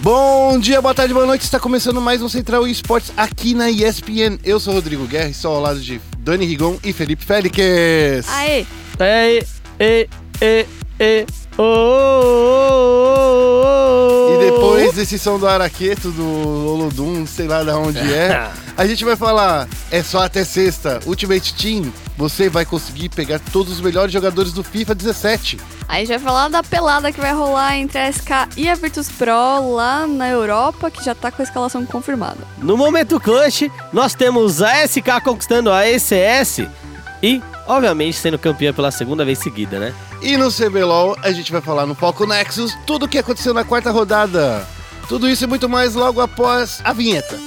Bom dia, boa tarde, boa noite. Está começando mais um Central Esportes aqui na ESPN. Eu sou o Rodrigo Guerra e estou ao lado de Dani Rigon e Felipe Félix. Aê! É, e, e, e, oh, oh, oh, oh, E depois desse som do Araqueto, do Olodum, sei lá de onde é, a gente vai falar, é só até sexta, Ultimate Team, você vai conseguir pegar todos os melhores jogadores do FIFA 17. Aí a gente vai falar da pelada que vai rolar entre a SK e a Virtus Pro lá na Europa, que já tá com a escalação confirmada. No momento clutch, nós temos a SK conquistando a ECS e, obviamente, sendo campeã pela segunda vez seguida, né? E no CBLOL, a gente vai falar no Foco Nexus tudo o que aconteceu na quarta rodada. Tudo isso e muito mais logo após a vinheta.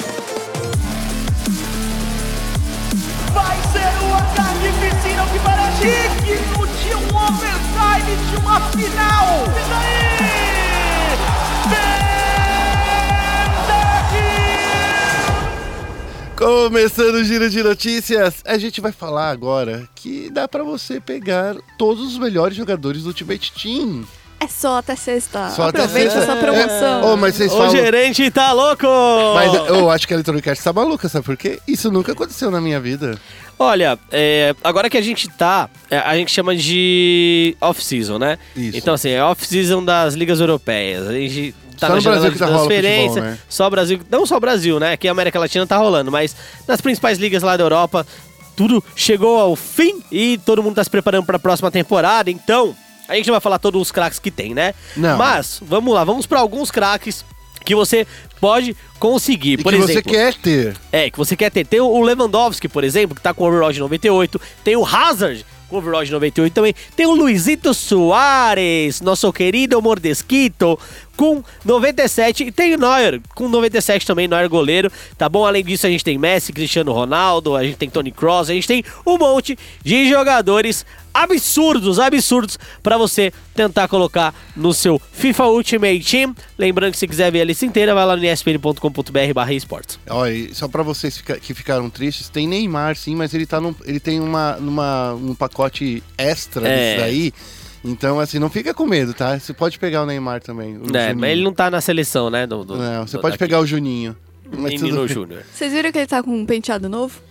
De uma final. E? Começando o giro de notícias, a gente vai falar agora que dá pra você pegar todos os melhores jogadores do Ultimate Team. É só até sexta. Só até Aproveita sexta. essa promoção. É, oh, mas vocês O falam... gerente tá louco! Mas eu acho que a Electronic Arts tá maluca, sabe por quê? Isso nunca aconteceu na minha vida. Olha, é, agora que a gente tá, é, a gente chama de off-season, né? Isso. Então, assim, é off-season das ligas europeias. A gente tá Só na no Brasil que tá rolando transferência, futebol, né? só o Brasil, não só o Brasil, né? Aqui a América Latina tá rolando, mas nas principais ligas lá da Europa, tudo chegou ao fim e todo mundo tá se preparando pra próxima temporada, então... A gente não vai falar todos os craques que tem, né? Não. Mas, vamos lá, vamos pra alguns craques que você pode conseguir. E por que exemplo, você quer ter. é, que você quer ter. Tem o Lewandowski, por exemplo, que tá com o overall de 98. Tem o Hazard com o overall de 98 também. Tem o Luizito Soares, nosso querido Mordesquito, com 97. E tem o Neuer, com 97 também, Neuer goleiro, tá bom? Além disso, a gente tem Messi, Cristiano Ronaldo, a gente tem Tony Cross, a gente tem um monte de jogadores absurdos, absurdos para você tentar colocar no seu FIFA Ultimate Team. Lembrando que se quiser ver a lista inteira, vai lá no espn.com.br barra esportes. Olha, e só pra vocês que ficaram tristes, tem Neymar sim, mas ele tá num, ele tem uma, numa, um pacote extra É. disso daí. Então, assim, não fica com medo, tá? Você pode pegar o Neymar também. o É, Juninho. mas ele não tá na seleção, né? Do, do- Não, você do- pode daqui. pegar o Juninho. Menino. Júnior. Vocês viram que ele tá com um penteado novo?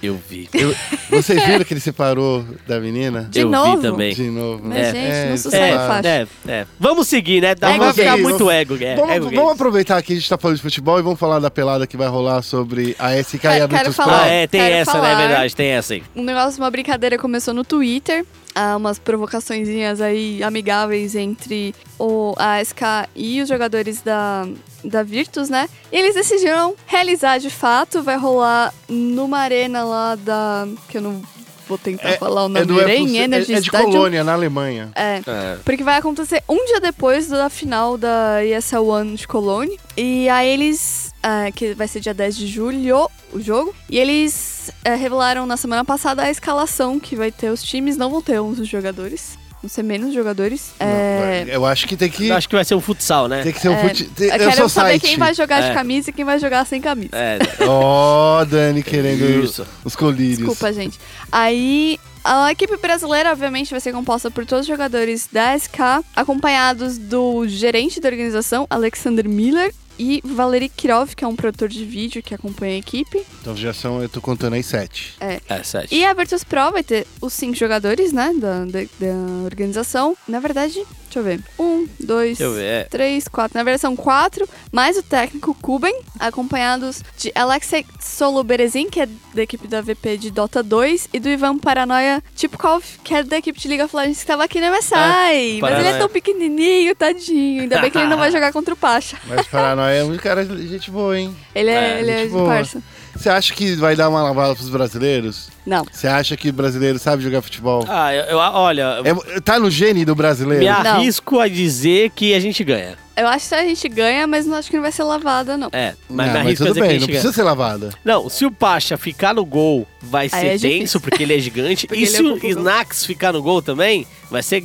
Eu vi. Eu- vocês viram que ele separou da menina? De eu novo? vi também. De novo. Mas, né? gente, não se sei sai lá. faixa. É, é. Vamos seguir, né? Dá pra ficar muito ego, é. Vamos, ego vamos aproveitar que a gente tá falando de futebol e vamos falar da pelada que vai rolar sobre a SK e a Virtus Pro. falar. Ah, é, tem Quero essa, né? falar. É verdade, tem essa aí. Um negócio, uma brincadeira começou no Twitter. Ah, umas provocaçõezinhas aí amigáveis entre o, a SK e os jogadores da, da Virtus, né? E eles decidiram realizar de fato. Vai rolar numa arena lá da. que eu não vou tentar falar o nome do Rain Apple- é, Energy é de Stadium. Colônia, na Alemanha. É. É. Porque vai acontecer um dia depois da final da ESL One de Cologne. E aí eles. ah, que vai ser dia 10 de julho o jogo. E eles eh, revelaram na semana passada a escalação que vai ter os times. Não vão ter 11 jogadores. Vão ser menos jogadores. É, Eu acho que tem que, Eu acho que vai ser um futsal, né? tem que ser um é, tem- eu quero saber site. quem vai jogar É. de camisa e quem vai jogar sem camisa. É, Ó, Dani querendo Isso. os colírios. Desculpa, gente. Aí, a equipe brasileira, obviamente, vai ser composta por todos os jogadores da SK, acompanhados do gerente da organização, Alexander Miller, e Valery Kirov, que é um produtor de vídeo que acompanha a equipe. Então já são, eu tô contando aí sete. é sete. E a Virtus Pro vai ter os cinco jogadores, né, da, da, da organização. Na verdade, deixa eu ver. Um, dois, Deixa eu ver, é. três, quatro. Na verdade, são quatro, mais o técnico Kuben, acompanhados de Alexei Soloberezin, que é da equipe da VP de Dota 2, e do Ivan Paranoia Tipkov, que é da equipe de League of Legends, que estava aqui na MSI. Mas ele é tão pequenininho, tadinho. Ainda bem que ele não vai jogar contra o Pacha. Mas Paranoia é um cara de gente boa, hein? Ele é, É, ele é boa. parça. Você acha que vai dar uma lavada pros brasileiros? Não. Você acha que o brasileiro sabe jogar futebol? Ah, eu, eu- olha, É- tá no gene do brasileiro? me Não. arrisco a dizer que a gente ganha. Eu acho que a gente ganha, mas não acho que não vai ser lavada, não. É, mas não, me mas arrisco a tudo dizer que a bem, gente não ganha. precisa ser lavada. Não, se o Pacha ficar no gol, vai ser é tenso, difícil. porque ele é gigante. E ele se é o. Snax ficar no gol também, vai ser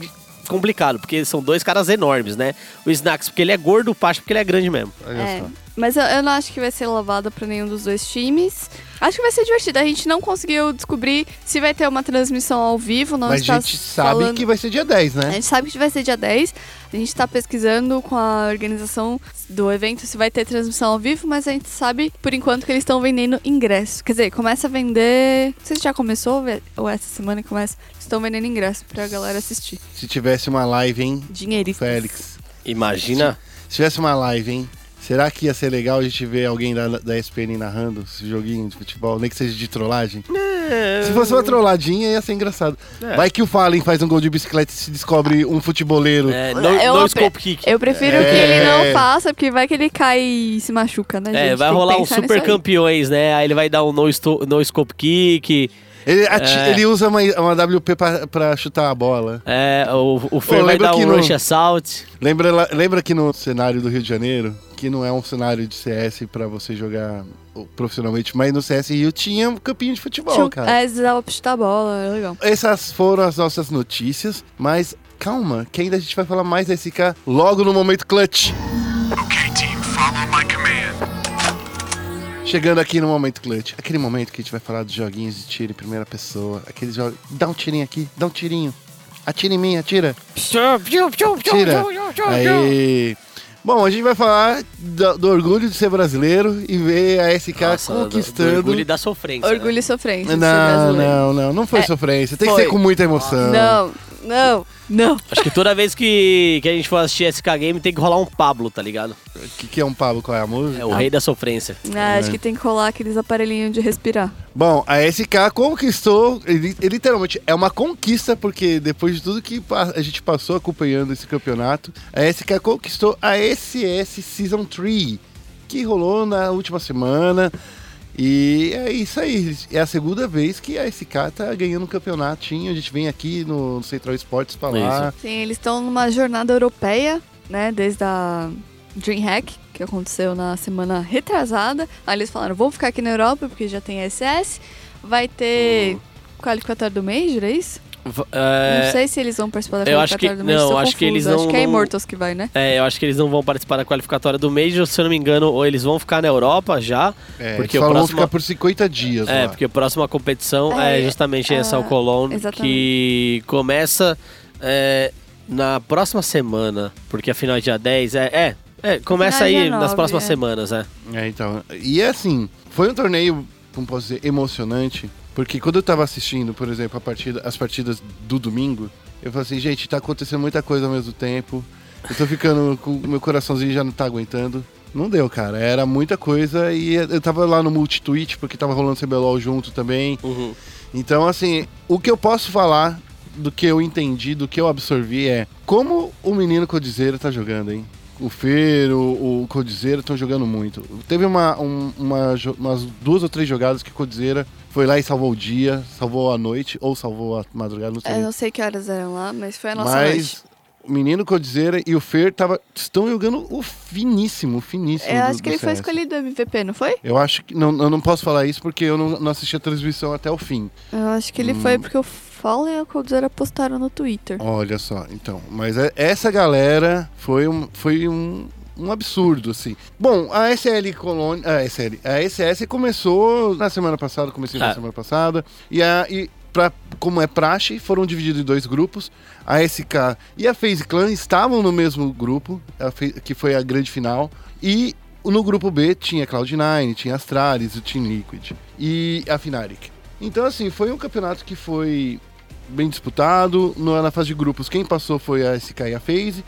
complicado, porque são dois caras enormes, né? O Snax porque ele é gordo, o Pacha porque ele é grande mesmo. É, mas eu, eu não acho que vai ser lavada pra nenhum dos dois times. Acho que vai ser divertido. A gente não conseguiu descobrir se vai ter uma transmissão ao vivo. Não Mas a está gente sabe falando... que vai ser dia 10, A né? gente sabe que vai ser dia 10. A gente tá pesquisando com a organização do evento se vai ter transmissão ao vivo, mas a gente sabe, por enquanto, que eles estão vendendo ingresso. Quer dizer, começa a vender. Não sei se já começou ou essa semana que começa. Estão vendendo ingresso pra galera assistir. Se tivesse uma live, hein, Dinheiristas. Félix. Imagina. Se tivesse uma live, hein? Será que ia ser legal a gente ver alguém da, da ESPN narrando esse joguinho de futebol, nem que seja de trollagem? Se fosse uma trolladinha, ia ser engraçado. É. Vai que o Fallen faz um gol de bicicleta e se descobre um futeboleiro. É, no, Eu no apre- scope kick. Eu prefiro É. que ele não faça, porque vai que ele cai e se machuca, né, É, gente? vai Tem rolar um super aí. campeões, né? Aí ele vai dar um no, no scope kick. Ele, ati- É. ele usa uma, uma WP pra, pra chutar a bola. É, o, o Fer Pô, vai lembra dar que um no- rush assault. Lembra, lembra que no cenário do Rio de Janeiro, que não é um cenário de CS pra você jogar profissionalmente, mas no CS Rio tinha um campinho de futebol, Chu- cara. É, dava pra chutar a bola, é legal. Essas foram as nossas notícias, mas calma, que ainda a gente vai falar mais da SK logo no momento clutch. Chegando aqui no momento clutch. Aquele momento que a gente vai falar dos joguinhos de tiro em primeira pessoa. Aqueles jogos. Dá um tirinho aqui, dá um tirinho. Atira em mim, atira. Tira. Aí. Bom, a gente vai falar do, do orgulho de ser brasileiro e ver a SK Nossa, do- do conquistando. orgulho da sofrência. né? Orgulho e sofrência. de ser Não, brasileiro. não, não. Não foi É, sofrência. Tem que foi. ser com muita emoção. Não, não, não. Acho que toda vez que, que a gente for assistir SK Game tem que rolar um Pablo, tá ligado? O que, que é um Pablo? Qual é a música? É o rei da sofrência. Ah, acho que tem que rolar aqueles aparelhinhos de respirar. Bom, a SK conquistou, ele- literalmente é uma conquista, porque depois de tudo que a gente passou acompanhando esse campeonato, a SK conquistou a SS Season 3, que rolou na última semana. E é isso aí, é a segunda vez que a SK tá ganhando um campeonatinho. A gente vem aqui no Central Esportes falar. Sim, eles estão numa jornada europeia, né? Desde a DreamHack, que aconteceu na semana retrasada. Aí eles falaram, vou ficar aqui na Europa, porque já tem SS. Vai ter qualificatório do Major, é isso? V- Não é, sei se eles vão participar da eu acho que- qualificatória do Major. não, acho que eles não- Acho que é não- Immortals que vai, né? é, eu acho que eles não vão participar da qualificatória do Major, se eu não me engano, ou eles vão ficar na Europa já. É, porque eles o falam, vão próximo. ficar por 50 dias É, lá. porque a próxima competição é, É, justamente essa, ah, o Cologne, que começa é, na próxima semana, porque a final é dia 10, é, é, é, começa é aí dia nas 9, próximas é. semanas, é. É, então. E assim, foi um torneio, como posso dizer, emocionante. Porque quando eu tava assistindo, por exemplo, a partida, as partidas do domingo, eu falei assim, gente, tá acontecendo muita coisa ao mesmo tempo. Eu tô ficando com o meu coraçãozinho já não tá aguentando. Não deu, cara. Era muita coisa e eu tava lá no multi-tweet, porque tava rolando CBLOL junto também. Uhum. Então, assim, o que eu posso falar do que eu entendi, do que eu absorvi é como o menino Codizeiro tá jogando, hein? O Fer, o, o Codizeiro estão jogando muito. Teve uma, um- uma umas duas ou três jogadas que o Codizeira foi lá e salvou o dia, salvou a noite, ou salvou a madrugada, não sei. Eu não sei que horas eram lá, mas foi a nossa Mas noite. o menino Codizeira e o Fer tava, estão jogando o finíssimo, finíssimo. Eu do- acho que do ele foi CS. escolhido MVP, não foi? Eu acho que. Não, eu não posso falar isso porque eu não, não assisti a transmissão até o fim. Eu acho que ele Hum. foi porque o Fallen e o Coldzera postaram no Twitter. Olha só, então. Mas é- essa galera foi um, foi um, um absurdo, assim. Bom, a SL Colônia. A SL. A SS começou na semana passada, comecei na Ah. semana passada. E, a, e pra, como é praxe, foram divididos em dois grupos. A SK e a FaZe Clan estavam no mesmo grupo, a que foi a grande final. E no grupo B tinha Cloud9, tinha Astralis, o Team Liquid e a Fnatic. Então, assim, foi um campeonato que foi bem disputado. No- na fase de grupos, quem passou foi a SK e a FaZe.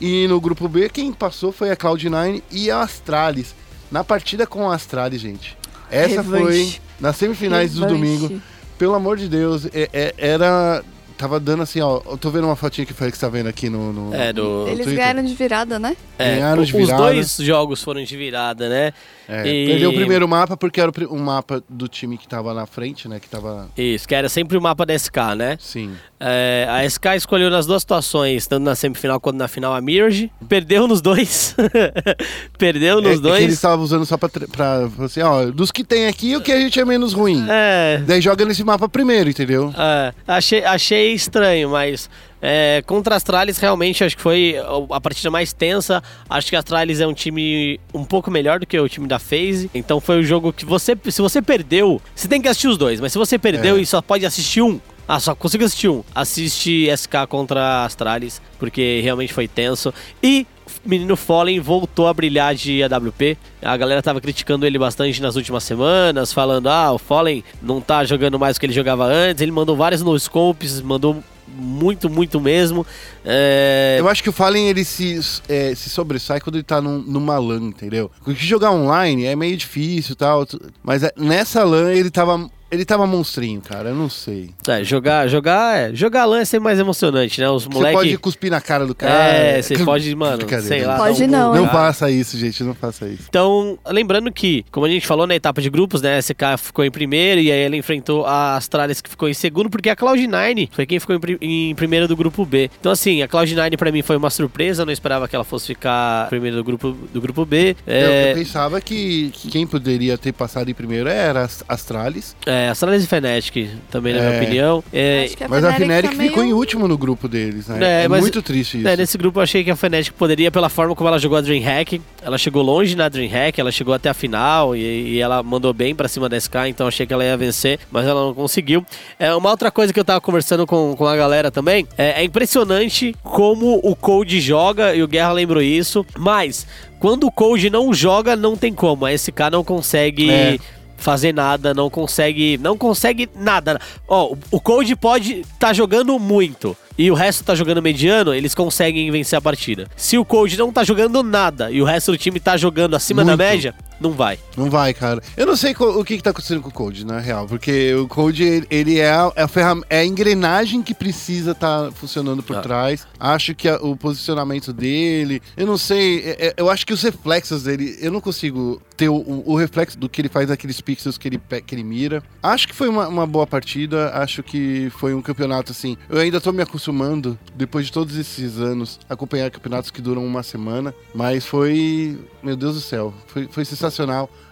E no grupo B, quem passou foi a Cloud9 e a Astralis. Na partida com a Astralis, gente. Essa Revanche. foi nas semifinais do Revanche. domingo. Pelo amor de Deus, é- é- era. Tava dando assim, ó. Eu tô vendo uma fotinha que o Félix tá vendo aqui no. no É, do- Eles Twitter. ganharam de virada, né? É, Ganharam de os virada. dois jogos foram de virada, né? É, E- Perdeu o primeiro mapa porque era o um mapa do time que tava na frente, né? Que tava. Isso, que era sempre o mapa da SK, né? Sim. É, a SK escolheu nas duas situações, tanto na semifinal quanto na final, a Mirage. Perdeu nos dois. Perdeu É- nos é que dois. eles estavam usando só pra, pra. Assim, ó, dos que tem aqui, o que a gente é menos ruim. É. Daí joga nesse mapa primeiro, entendeu? é, achei, achei estranho, mas é, contra a Astralis realmente acho que foi a partida mais tensa. Acho que a Astralis é um time um pouco melhor do que o time da FaZe. Então foi o jogo que você, se você perdeu, você tem que assistir os dois, mas se você perdeu É. e só pode assistir um, ah, só consigo assistir um. Assiste SK contra Astralis, porque realmente foi tenso. E menino Fallen voltou a brilhar de AWP. A galera tava criticando ele bastante nas últimas semanas, falando: ah, o Fallen não tá jogando mais o que ele jogava antes. Ele mandou vários no scopes, mandou muito, muito mesmo. É, Eu acho que o Fallen ele se, é, se sobressai quando ele tá num, numa LAN, entendeu? Porque jogar online é meio difícil e tal. Mas é- nessa LAN ele tava. Ele tava monstrinho, cara. Eu não sei. é, jogar, jogar, é, jogar LAN é sempre mais emocionante, né? Os Você moleque. pode cuspir na cara do cara. É, você pode, mano, sei lá. Pode um não, Não cara. faça isso, gente. Não faça isso. Então, lembrando que, como a gente falou na etapa de grupos, né, a SK ficou em primeiro e aí ela enfrentou a Astralis que ficou em segundo, porque a Cloud9 foi quem ficou em, em primeiro do grupo B. Então, assim, a Cloud9 pra mim foi uma surpresa, eu não esperava que ela fosse ficar primeiro do grupo, do grupo B. Eu, É, eu pensava que, que quem poderia ter passado em primeiro era as Astralis. é, Astralis e Fnatic também, na minha É. opinião. É, a Mas a Fnatic tá ficou em meio- último no grupo deles, né? É, É, mas- muito triste isso. É, nesse grupo eu achei que a Fnatic poderia, pela forma como ela jogou a DreamHack, ela chegou longe na DreamHack, ela chegou até a final e, e ela mandou bem pra cima da SK, então eu achei que ela ia vencer, mas ela não conseguiu. É, uma outra coisa que eu tava conversando com, com a galera também, é, é impressionante como o Code joga, e o Guerra lembrou isso, mas quando o Code não joga, não tem como, a SK não consegue... É. Fazer nada, não consegue. Não consegue nada. Ó, o- o Code pode tá jogando muito e o resto tá jogando mediano, eles conseguem vencer a partida. Se o Code não tá jogando nada e o resto do time tá jogando acima da Muito. média, não vai. Não vai, cara. Eu não sei o que, que tá acontecendo com o Code, na real. Porque o Code, ele- ele é a, é a, ferram- é a engrenagem que precisa estar funcionando por Ah. trás. Acho que a- o posicionamento dele. Eu não sei. é- é- eu acho que os reflexos dele. Eu não consigo ter o, o- o reflexo do que ele faz naqueles pixels que ele, que ele mira. Acho que foi uma, uma boa partida. Acho que foi um campeonato assim. Eu ainda tô me acostumando, depois de todos esses anos, a acompanhar campeonatos que duram uma semana. Mas foi. Meu Deus do céu. Foi, foi sensacional.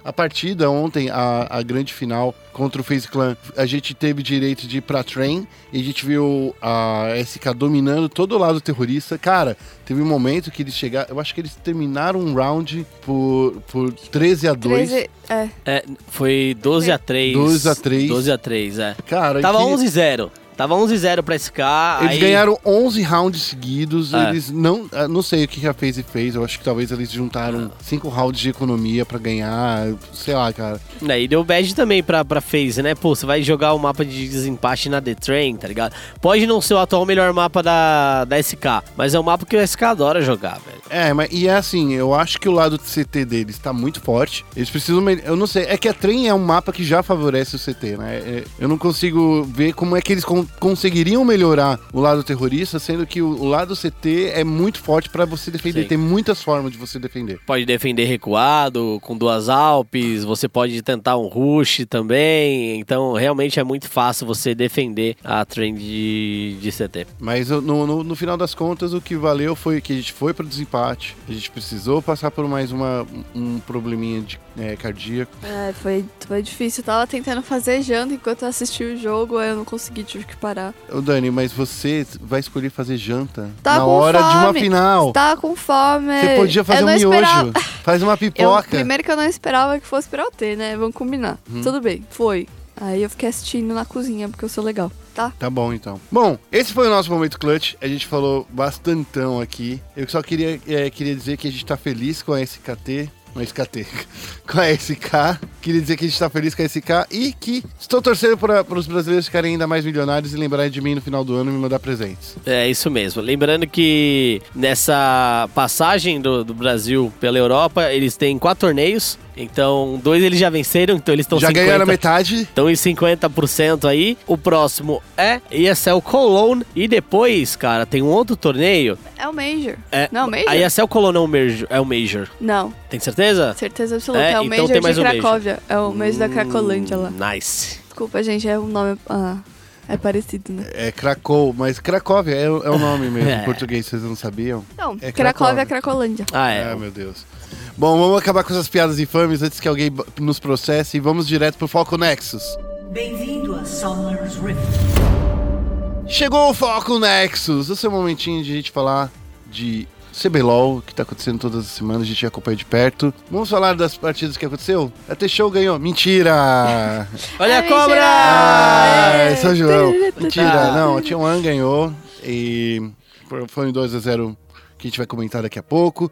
A partida ontem, a, a grande final contra o FaZe Clan, a gente teve direito de ir pra Train e a gente viu a SK dominando todo o lado terrorista. Cara, teve um momento que eles chegaram. Eu acho que eles terminaram um round por, por 13 a 2. 13, é, É, foi 12 a 3. 12 a 3. 12 a 3, é. Cara, Tava que- 11 a 0. Tava 11 a 0 pra SK. Eles aí... ganharam 11 rounds seguidos. É. Eles não. ah, Não sei o que a FaZe fez. Eu acho que talvez eles juntaram 5 rounds de economia pra ganhar. Sei lá, cara. É, e deu badge também pra, pra FaZe, né? Pô, você vai jogar o mapa de desempate na The Train, tá ligado? Pode não ser o atual melhor mapa da, da SK, mas é um mapa que o SK adora jogar, velho. É, mas e é assim, eu acho que o lado do CT deles tá muito forte. Eles precisam. Eu não sei, é que a Trem é um mapa que já favorece o CT, né? É, eu não consigo ver como é que eles con- conseguiriam melhorar o lado terrorista, sendo que o, o lado CT é muito forte pra você defender. Sim. Tem muitas formas de você defender. Pode defender recuado, com duas Alpes, você pode tentar um rush também. Então, realmente é muito fácil você defender a trend de, de CT. Mas no, no, no final das contas, o que valeu foi que a gente foi pro desempate. A gente precisou passar por mais uma, um probleminha de, é, cardíaco. é, foi, foi difícil. Eu tava tentando fazer janta enquanto eu assistia o jogo, aí eu não consegui, tive que parar. Ô Dani, mas você vai escolher fazer janta Tá na hora de uma fome. final. Tava com fome. Você podia eu fazer um miojo. esperava- Faz uma Eu, pipoca. primeiro que eu não esperava que fosse pra eu ter, né? Vamos combinar. Hum. Tudo bem, foi. Aí eu fiquei assistindo na cozinha, porque eu sou legal, tá? Tá bom, então. Bom, esse foi o nosso momento clutch. A gente falou bastantão aqui. Eu só queria, é, queria dizer que a gente tá feliz com a SKT. A SKT. com a SK. Queria dizer que a gente tá feliz com a SK e que estou torcendo para os brasileiros ficarem ainda mais milionários e lembrarem de mim no final do ano e me mandar presentes. É isso mesmo. Lembrando que nessa passagem do, do Brasil pela Europa, eles têm quatro torneios. Então, dois eles já venceram, então eles estão Já 50, ganharam a metade. Estão em 50% aí. O próximo é ESL Cologne. E depois, cara, tem um outro torneio. É o Major. É, Não, Major? A ESL Cologne é o Major. É o Major. Não, Tem certeza? Certeza absoluta. É, É, o então Major tem mais de um. Cracóvia. É o Major da Cracolândia lá. Hum, Nice. Desculpa, gente, é um nome. Ah, é parecido, né? É Krakow, mas Cracóvia é, o- é o nome mesmo É. em português, vocês não sabiam? Não, É Cracóvia é Cracolândia. Ah, é. Ah, meu Deus. Bom, vamos acabar com essas piadas infames antes que alguém nos processe e vamos direto pro Foco Nexus. Bem-vindo a Summer's Rift. Chegou o Foco Nexus, o seu momentinho de a gente falar de CBLOL, que tá acontecendo todas as semanas, a gente acompanha de perto. Vamos falar das partidas que aconteceu? A T-Show ganhou. Mentira! Olha a Ai, cobra! Ah, é São João. Ah. Mentira, não, a T1 ganhou e foi um 2x0 que a gente vai comentar daqui a pouco.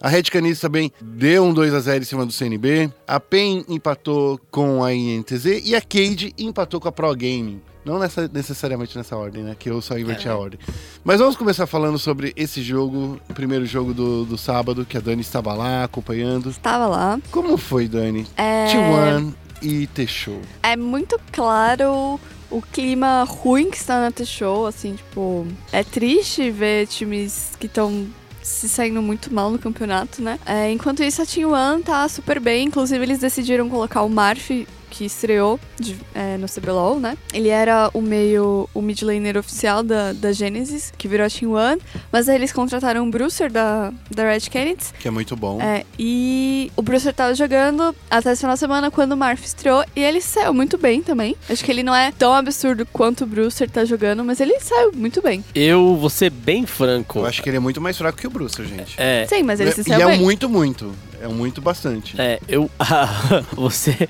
A Red Canids também deu um 2x0 em cima do CNB. A PEN empatou com a INTZ e a Cade empatou com a Pro Gaming. Não nessa- necessariamente nessa ordem, né? Que eu só inverti a ordem. Mas vamos começar falando sobre esse jogo, o primeiro jogo do, do sábado, que a Dani estava lá acompanhando. Estava lá. Como foi, Dani? É... T1 e T-Show. É muito claro o clima ruim que está na T-Show, assim, tipo... É triste ver times que estão se saindo muito mal no campeonato, né? É, enquanto isso, a Team One tá super bem. Inclusive, eles decidiram colocar o Marf, que estreou de- é, no CBLOL, né? Ele era o meio... o mid laner oficial da, da Genesis, que virou a Team One. Mas aí eles contrataram o Brucer da, da Red Canids. Que é muito bom. É, e o Brucer tava jogando até esse final de semana quando o Marf estreou e ele saiu muito bem também. Acho que ele não é tão absurdo quanto o Brucer tá jogando, mas ele saiu muito bem. Eu vou ser bem franco. Eu acho que ele é muito mais fraco que o Bruce, gente. É, Sim, mas ele se e saiu é bem. muito, muito. É muito bastante. É, eu. você.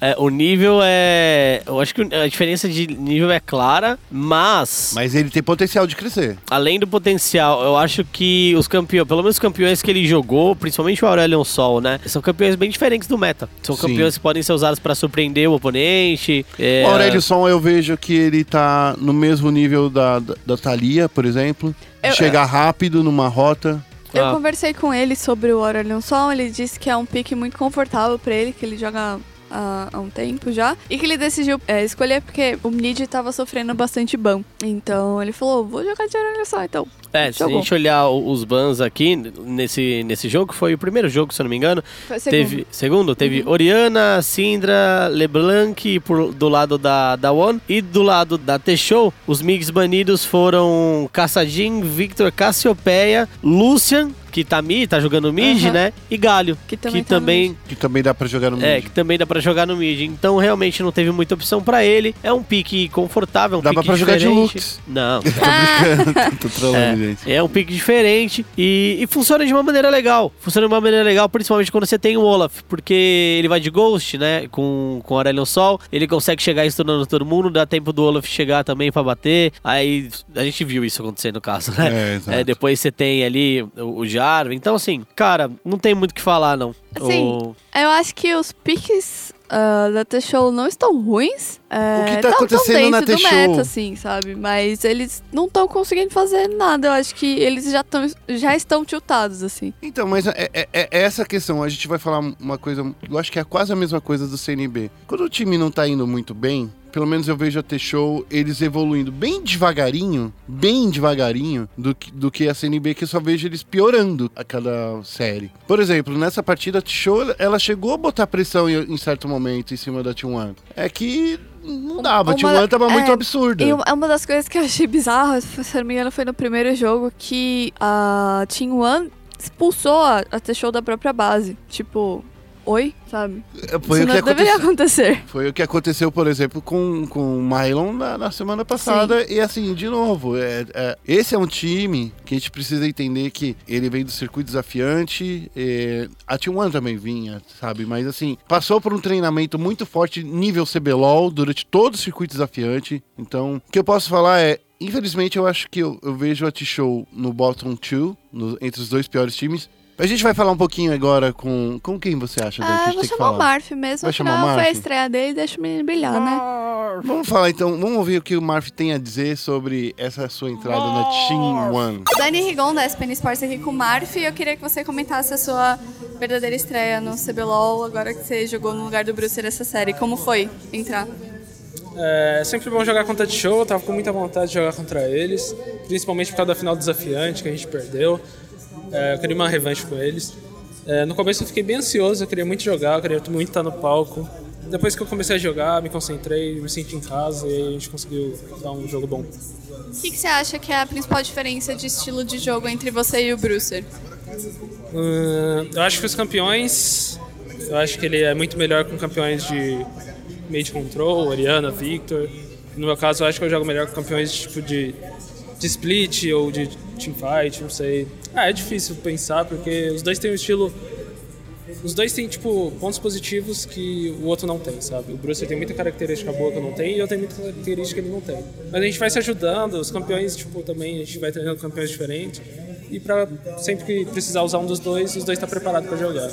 é, o nível é. Eu acho que a diferença de nível é clara, mas. Mas ele tem potencial de crescer. Além do potencial, eu acho que os campeões, pelo menos os campeões que ele jogou, principalmente o Aurelion Sol, né? São campeões bem diferentes do meta. São Sim. campeões que podem ser usados pra surpreender o oponente. é, O Aurélio Som, eu vejo que ele tá no mesmo nível da, da, da Thalia, por exemplo. Eu- chegar rápido numa rota. Eu Ah. conversei com ele sobre o Aurelion Sol, ele disse que é um pique muito confortável pra ele, que ele joga há, um tempo já. E que ele decidiu é, escolher porque o mid tava sofrendo bastante ban. Então ele falou, vou jogar de Aurelion Sol então. É, se a gente olhar os bans aqui nesse, nesse jogo, foi o primeiro jogo, se eu não me engano. Foi o segundo. Uhum. Teve, segundo, teve Oriana, Syndra, LeBlanc por, do lado da, da One. E do lado da T-Show, os mix banidos foram Caçadin, Victor, Cassiopeia, Lucian, que tá mid, tá jogando mid, Aham. né? E Galio, Que também que tá também. Que também dá pra jogar no é, mid. que também dá pra jogar no mid. Então realmente não teve muita opção pra ele. É um pique confortável, um Dá pique pra jogar de diferente. Lux. Não. Tô trolando, gente. É um pique diferente e, e funciona de uma maneira legal. Funciona de uma maneira legal, principalmente quando você tem o Olaf, porque ele vai de Ghost, né? Com, com Aurelion Sol, ele consegue chegar estunando todo mundo, dá tempo do Olaf chegar também pra bater. Aí a gente viu isso acontecer no caso, né? É, exato. É, depois você tem ali o, o Então, assim, cara, não tem muito o que falar, não. Sim. O- Eu acho que os piques ah, da T-Show não estão ruins. É, O que tá tão- tão acontecendo na do T-Show? meta, assim, sabe? Mas eles não estão conseguindo fazer nada. Eu acho que eles já, tão, já estão tiltados, assim. Então, mas é, é- é essa a questão. A gente vai falar uma coisa, eu acho que é quase a mesma coisa do CNB. Quando o time não tá indo muito bem, pelo menos eu vejo a T-Show eles evoluindo bem devagarinho, bem devagarinho, do que, do que a CNB, que eu só vejo eles piorando a cada série. Por exemplo, nessa partida, a T-Show ela- ela chegou a botar pressão em, em certo momento em cima da T1. É que não dava, Uma- T1 tava muito é, absurda. E uma- é uma das coisas que eu achei bizarra, se não me engano, foi no primeiro jogo que a One expulsou a, a T-Show da própria base. Tipo, oi, sabe? Foi Isso o que não deveria acontecer. Foi o que aconteceu, por exemplo, com, com o Mylon na, na semana passada. E assim, de novo, é, é, esse é um time que a gente precisa entender que ele vem do circuito desafiante. é, a T1 também vinha, sabe? Mas assim, passou por um treinamento muito forte, nível CBLOL, durante todo o circuito desafiante. Então, o que eu posso falar é. Infelizmente, eu acho que eu, eu vejo a T-Show no bottom 2, entre os dois piores times. A gente vai falar um pouquinho agora com. Com quem você acha, Dan, que a Ah, gente vou tem que chamar o falar? Marf mesmo, Vai chamar o afinal foi a Marf? estreia dele, deixa o menino brilhar, né? Vamos falar então, vamos ouvir o que o Marf tem a dizer sobre essa sua entrada na Team One. Dani Rigon, da SPN Sports aqui com o Marf, e eu queria que você comentasse a sua verdadeira estreia no CBLOL, agora que você jogou no lugar do Bruce nessa série. Como foi entrar? É sempre bom jogar contra de show, eu tava com muita vontade de jogar contra eles, principalmente por causa da final desafiante que a gente perdeu. É, eu queria uma revanche com eles. É, no começo eu fiquei bem ansioso, eu queria muito jogar, eu queria muito estar no palco. Depois que eu comecei a jogar, me concentrei, me senti em casa e a gente conseguiu dar um jogo bom. O que, que você acha que é a principal diferença de estilo de jogo entre você e o Brucer? Hum, eu acho que os campeões, eu acho que ele é muito melhor com campeões de made control, Oriana, Victor. No meu caso, eu acho que eu jogo melhor com campeões tipo de, de split ou de teamfight, não sei. Ah, é difícil pensar, porque os dois têm um estilo. Os dois têm, tipo, pontos positivos que o outro não tem, sabe? O Bruce tem muita característica boa que eu não tenho e eu tenho muita característica que ele não tem. Mas a gente vai se ajudando, os campeões, tipo, também a gente vai treinando campeões diferentes. E pra sempre que precisar usar um dos dois, os dois estão preparados pra jogar.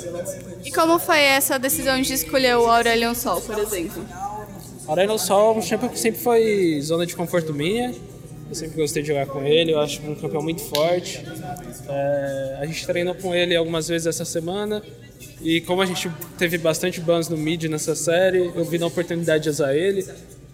E como foi essa decisão de escolher o Aurelion Sol, por exemplo? Arena Sol é um champion que sempre foi zona de conforto minha. Eu sempre gostei de jogar com ele, eu acho um campeão muito forte. É, a gente treinou com ele algumas vezes essa semana. E como a gente teve bastante bans no mid nessa série, eu vi na oportunidade de usar ele.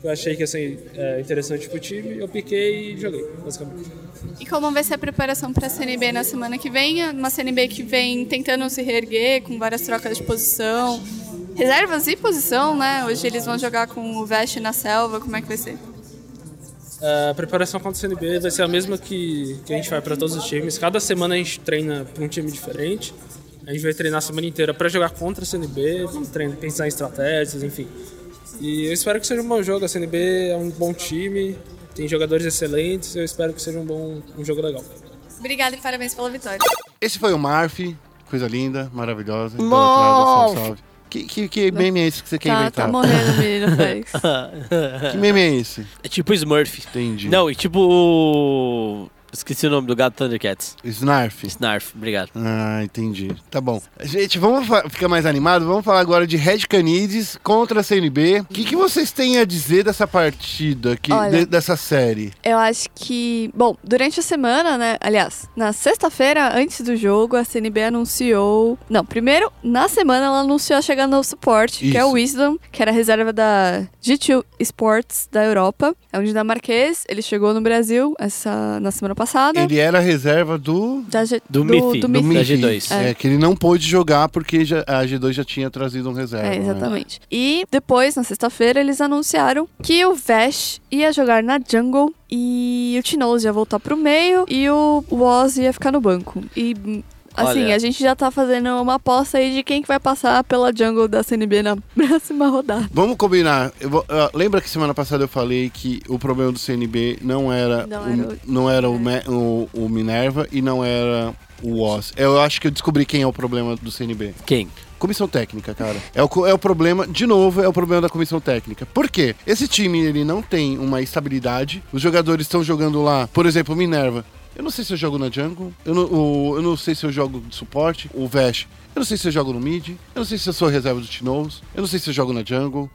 Eu achei que ser é, interessante pro time, eu piquei e joguei, basicamente. E como vai ser a preparação para a CNB na semana que vem? Uma CNB que vem tentando se reerguer com várias trocas de posição, reservas e posição, né? Hoje eles vão jogar com o Vest na selva, como é que vai ser? A preparação contra o CNB vai ser a mesma que, que a gente vai para todos os times. Cada semana a gente treina para um time diferente. A gente vai treinar a semana inteira para jogar contra a CNB, vamos treinar, pensar em estratégias, enfim. E eu espero que seja um bom jogo. A CNB é um bom time, tem jogadores excelentes. Eu espero que seja um bom um jogo legal. Obrigada e parabéns pela vitória. Esse foi o Marf, coisa linda, maravilhosa. lado, salve, salve. Que, que, que meme é esse que você quer Tá, inventar? tá morrendo menino, Félix. Que meme é esse? É tipo Smurf. Entendi. Não, e tipo. Esqueci o nome do gato Thundercats. Snarf. Snarf, obrigado. Ah, entendi. Tá bom. Gente, vamos ficar mais animado. Vamos falar agora de Red Canids contra a CNB. O que, que vocês têm a dizer dessa partida, aqui, Olha. de- dessa série? Eu acho que, bom, durante a semana, né? Aliás, na sexta-feira, antes do jogo, a CNB anunciou. Não, primeiro, na semana, ela anunciou a chegada no suporte, que é o Wisdom, que era a reserva da G2 Sports da Europa. É um dinamarquês. Ele chegou no Brasil essa, na semana passada. Ele era reserva do. Da G, Do Miffy, do do Miffy. Da Miffy. G2. É. que ele não pôde jogar porque já- a G2 já tinha trazido um reserva. É, né? exatamente. E depois, na sexta-feira, eles anunciaram que o Vash ia jogar na jungle e o Tinoz ia voltar pro meio e o Woz ia ficar no banco. E. Assim, Olha. a gente já tá fazendo uma aposta aí de quem que vai passar pela jungle da CNB na próxima rodada. Vamos combinar. Eu vou- ah, lembra que semana passada eu falei que o problema do CNB não era, Não o, era o- não era o, Me- o- o Minerva e não era o Woz. Eu acho que eu descobri quem é o problema do CNB. Quem? Comissão técnica, cara. É o, é o problema, de novo, é o problema da comissão técnica. Por quê? Esse time, ele não tem uma estabilidade. Os jogadores estão jogando lá, por exemplo, o Minerva. Eu não sei se eu jogo na jungle, eu não, o- eu não sei se eu jogo de suporte, o Vash. Eu não sei se eu jogo no mid, eu não sei se eu sou reserva do Tinoz, eu não sei se eu jogo na jungle.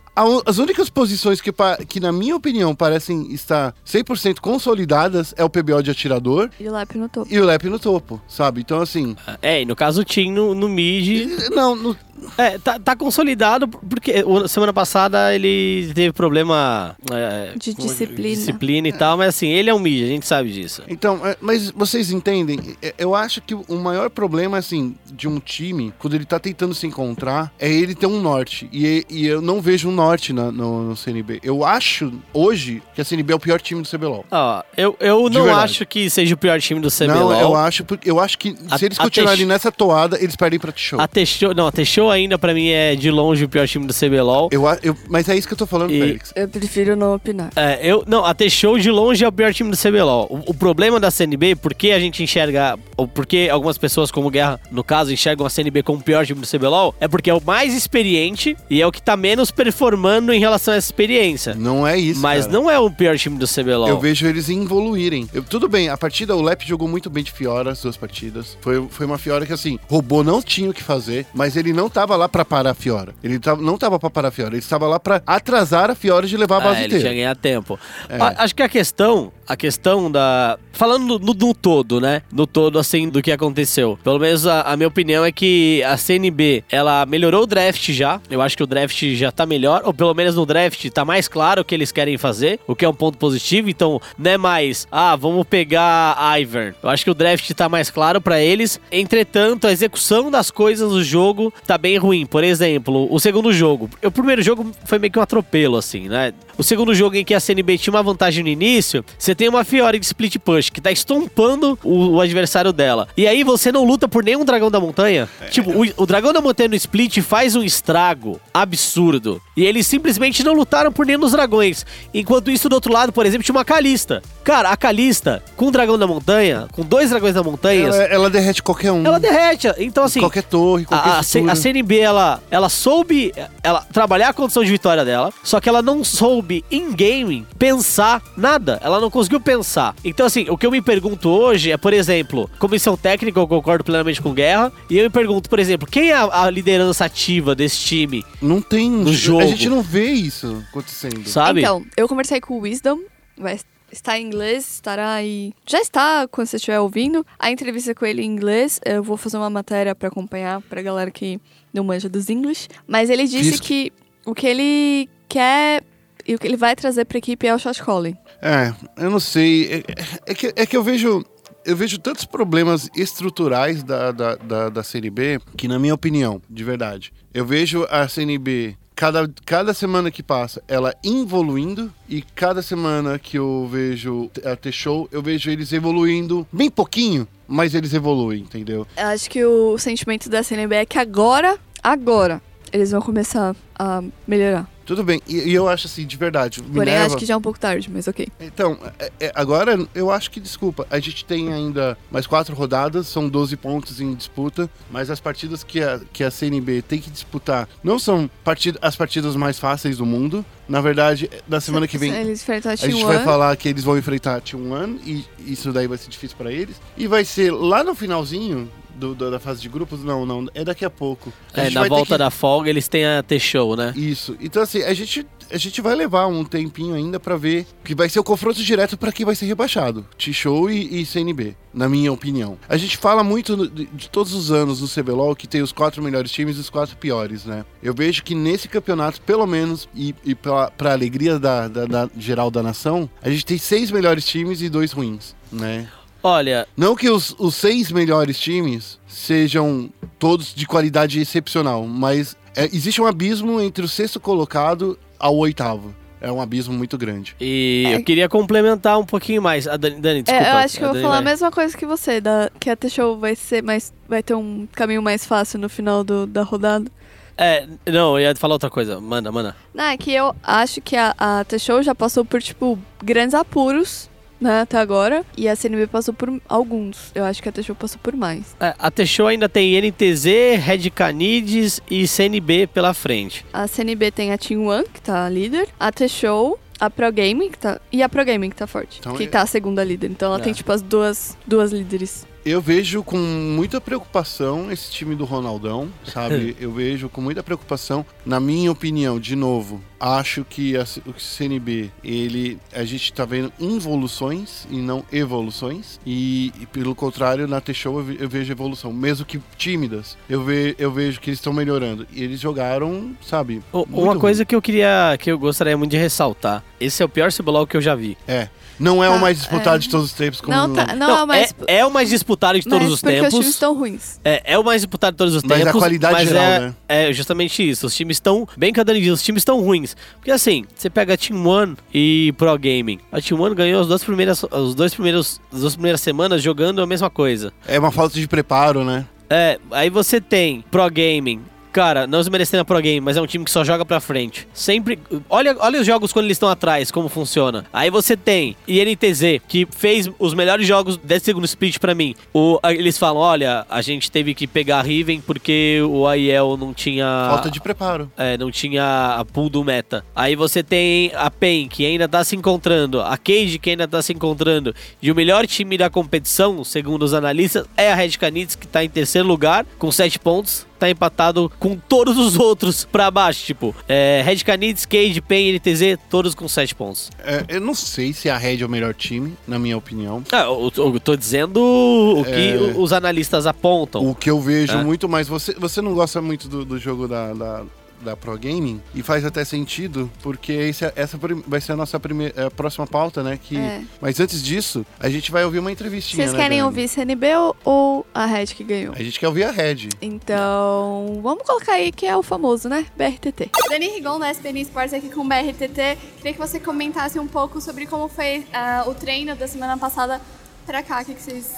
As únicas posições que, que, na minha opinião, parecem estar 100% consolidadas é o PBO de atirador E o Lep no topo. e o Lep no topo, sabe? Então, assim... É, e no caso o Tim no, no mid. Não, no- É, tá, tá consolidado porque semana passada ele teve problema. é, De com- disciplina. Disciplina e tal, mas assim, ele é um mid, a gente sabe disso. Então, é, mas vocês entendem? É, Eu acho que o maior problema, assim, de um time, quando ele tá tentando se encontrar, é ele ter um norte. E, e eu não vejo um norte na- no, no CNB. Eu acho, hoje, que a CNB é o pior time do CBLOL. Ó, eu, eu De não verdade. acho que seja o pior time do CBLOL. Não, eu acho, eu acho que A- se eles a continuarem Tech- nessa toada, eles perdem pra T-Show. A T-Show, não, a T-Show ainda pra mim é de longe o pior time do CBLOL. Eu, eu- mas é isso que eu tô falando, E- Félix. Eu prefiro não opinar. É, eu, não, a T-Show de longe é o pior time do CBLOL. O, o problema da CNB, porque a gente enxerga, ou porque algumas pessoas como Guerra, no caso, enxergam a CNB como o pior time do CBLOL, é porque é o mais experiente e é o que tá menos performando em relação a essa experiência. Não é isso, Mas cara. não é o pior time do CBLOL. Eu vejo eles evoluírem. Eu- tudo bem, a partida, o Lep jogou muito bem de Fiora, as duas partidas. Foi, foi uma Fiora que, assim, robô não tinha o que fazer, mas ele não tava lá pra parar a Fiora. Ele tava, não tava pra parar a Fiora, ele estava lá pra atrasar a Fiora de levar a base Ah, ele tinha inteira. ganhar tempo. É. A- acho que a questão, a questão da. Falando no, no todo, né? No todo, assim, do que aconteceu. Pelo menos a, a minha opinião é que a CNB, ela melhorou o draft já. Eu acho que o draft já tá melhor. Ou pelo menos no draft tá mais claro o que eles querem fazer. O que é um ponto positivo. Então, não é mais, ah, vamos pegar Ivern. Eu acho que o draft tá mais claro pra eles. Entretanto, a execução das coisas do jogo tá bem ruim. Por exemplo, o segundo jogo. O primeiro jogo foi meio que um atropelo, assim, né? O segundo jogo em que a CNB tinha uma vantagem no início, você Você tem uma Fiora de split push que tá estompando o, o adversário dela. E aí você não luta por nenhum dragão da montanha. Tipo, o, o dragão da montanha no split faz um estrago absurdo. E eles simplesmente não lutaram por nenhum dos dragões. Enquanto isso, do outro lado, por exemplo, tinha uma Kalista. Cara, a Kalista, com o dragão da montanha, com dois dragões da montanha, Ela, ela derrete qualquer um. ela derrete. Então, assim, qualquer torre, qualquer a, a, a CNB, ela, ela soube ela trabalhar a condição de vitória dela, só que ela não soube, em game, pensar nada. Ela não conseguiu pensar. Então, assim, o que eu me pergunto hoje é, por exemplo, comissão técnica, eu concordo plenamente com Guerra, e eu me pergunto, por exemplo, quem é a, a liderança ativa desse time, Não tem. No jogo. A gente não vê isso acontecendo. sabe? Então, eu conversei com o Wisdom, vai estar em inglês, estará aí. Já está quando você estiver ouvindo. A entrevista com ele em inglês, eu vou fazer uma matéria pra acompanhar pra galera que não manja dos English. Mas ele disse Visto. que o que ele quer e o que ele vai trazer pra equipe é o shot calling. É, eu não sei. É, é que, é que eu vejo. Eu vejo tantos problemas estruturais da, da, da, da CNB que, na minha opinião, de verdade, eu vejo a CNB. Cada, cada semana que passa, ela evoluindo e cada semana que eu vejo a T-Show, eu vejo eles evoluindo bem pouquinho, mas eles evoluem, entendeu? Eu acho que o sentimento da CNB é que agora, agora, eles vão começar a melhorar. Tudo bem, e, e eu acho assim, de verdade. Porém, Minerva- acho que já é um pouco tarde, mas ok. Então, é- é- agora eu acho que, desculpa, a gente tem ainda mais quatro rodadas, são 12 pontos em disputa, mas as partidas que a, que a CNB tem que disputar não são partid as partidas mais fáceis do mundo. Na verdade, na semana que vem. Eles a gente T1 vai falar que eles vão enfrentar a T1 e isso daí vai ser difícil pra eles. E vai ser lá no finalzinho do- do- da fase de grupos? Não, não, é daqui a pouco. A É, na volta que- da folga eles têm a T-Show, né? isso. Então, assim, a gente, a gente vai levar um tempinho ainda pra ver que vai ser o confronto direto pra quem vai ser rebaixado. T-Show e, e CNB, na minha opinião. A gente fala muito no- de, de todos os anos no CBLOL que tem os quatro melhores times e os quatro piores, né? Eu vejo que nesse campeonato, pelo menos, e, e pra, pra alegria da, da- da geral da nação, a gente tem seis melhores times e dois ruins, né? Olha, Não que os, os seis melhores times sejam todos de qualidade excepcional, mas é, existe um abismo entre o sexto colocado ao oitavo. É um abismo muito grande. e É. eu queria complementar um pouquinho mais. A Dani, Dani, desculpa. É, eu acho que a eu vou Dani falar a vai. mesma coisa que você, da, que a T-Show vai ser mais. vai ter um caminho mais fácil no final do- da rodada. É, não, eu ia falar outra coisa. Manda, manda. Não, é que eu acho que a, a T-Show já passou por, tipo, grandes apuros, né, até agora. E a CNB passou por alguns. Eu acho que a T-Show passou por mais. É, a T-Show ainda tem NTZ, Red Canids e CNB pela frente. A CNB tem a Team One, que tá líder. A T-Show, a Pro Gaming, que tá. E a Pro Gaming, que tá forte. Então que é- tá a segunda líder. Então ela É. tem, tipo, as duas, duas líderes. Eu vejo com muita preocupação esse time do Ronaldão, sabe? Eu vejo com muita preocupação. Na minha opinião, de novo, acho que a, o CNB, ele, a gente tá vendo involuções e não evoluções. E, e pelo contrário, na T-Show eu, eu vejo evolução, mesmo que tímidas. Eu, ve, eu vejo que eles estão melhorando. E eles jogaram, sabe? O- uma ruim. coisa que eu queria, que eu gostaria muito de ressaltar. Esse é o pior CBLOL que eu já vi. É. Não é Tá, o mais disputado é. de todos os tempos. Como Não, tá, não, é o mais. é, é o mais disputado de todos mas os porque tempos. os times estão ruins. É, é o mais disputado de todos os Mas a tempos. qualidade mas geral, é, né? É justamente isso. Os times estão, bem que a Dani diz, os times estão ruins. Porque assim, você pega a Team One e Pro Gaming. A Team One ganhou as duas primeiras, os dois primeiros, as duas primeiras semanas jogando a mesma coisa. É uma falta de preparo, né? É, aí você tem Pro Gaming. Cara, não desmerecendo a Pro Game, mas é um time que só joga pra frente. Sempre. Olha, olha os jogos quando eles estão atrás, como funciona. Aí você tem INTZ, que fez os melhores jogos desse segundo split pra mim. O, eles falam: olha, a gente teve que pegar a Riven porque o AIL não tinha. Falta de preparo. É, não tinha a pool do meta. Aí você tem a PEN, que ainda tá se encontrando, a Cage, que ainda tá se encontrando. E o melhor time da competição, segundo os analistas, é a Red Canids, que tá em terceiro lugar, com 7 pontos. Tá empatado com todos os outros pra baixo. Tipo, é, Red Canids, Cage, PEN, NTZ, todos com 7 pontos. É, eu não sei se a Red é o melhor time, na minha opinião. Ah, eu, eu tô dizendo o que É. os analistas apontam. O que eu vejo É. muito mais. Você, você não gosta muito do, do jogo da, da, da Pro Gaming e faz até sentido, porque esse, essa prim- vai ser a nossa primeira, a próxima pauta, né? Que, É. Mas antes disso, a gente vai ouvir uma entrevistinha. Vocês né, querem Dani? ouvir CNB ou- ou a Red que ganhou? A gente quer ouvir a Red. Então, vamos colocar aí que é o famoso, né? BRTT. Dani Rigon, da SPN Sports, aqui com o BRTT. Queria que você comentasse um pouco sobre como foi ah, o treino da semana passada pra cá. O que, que vocês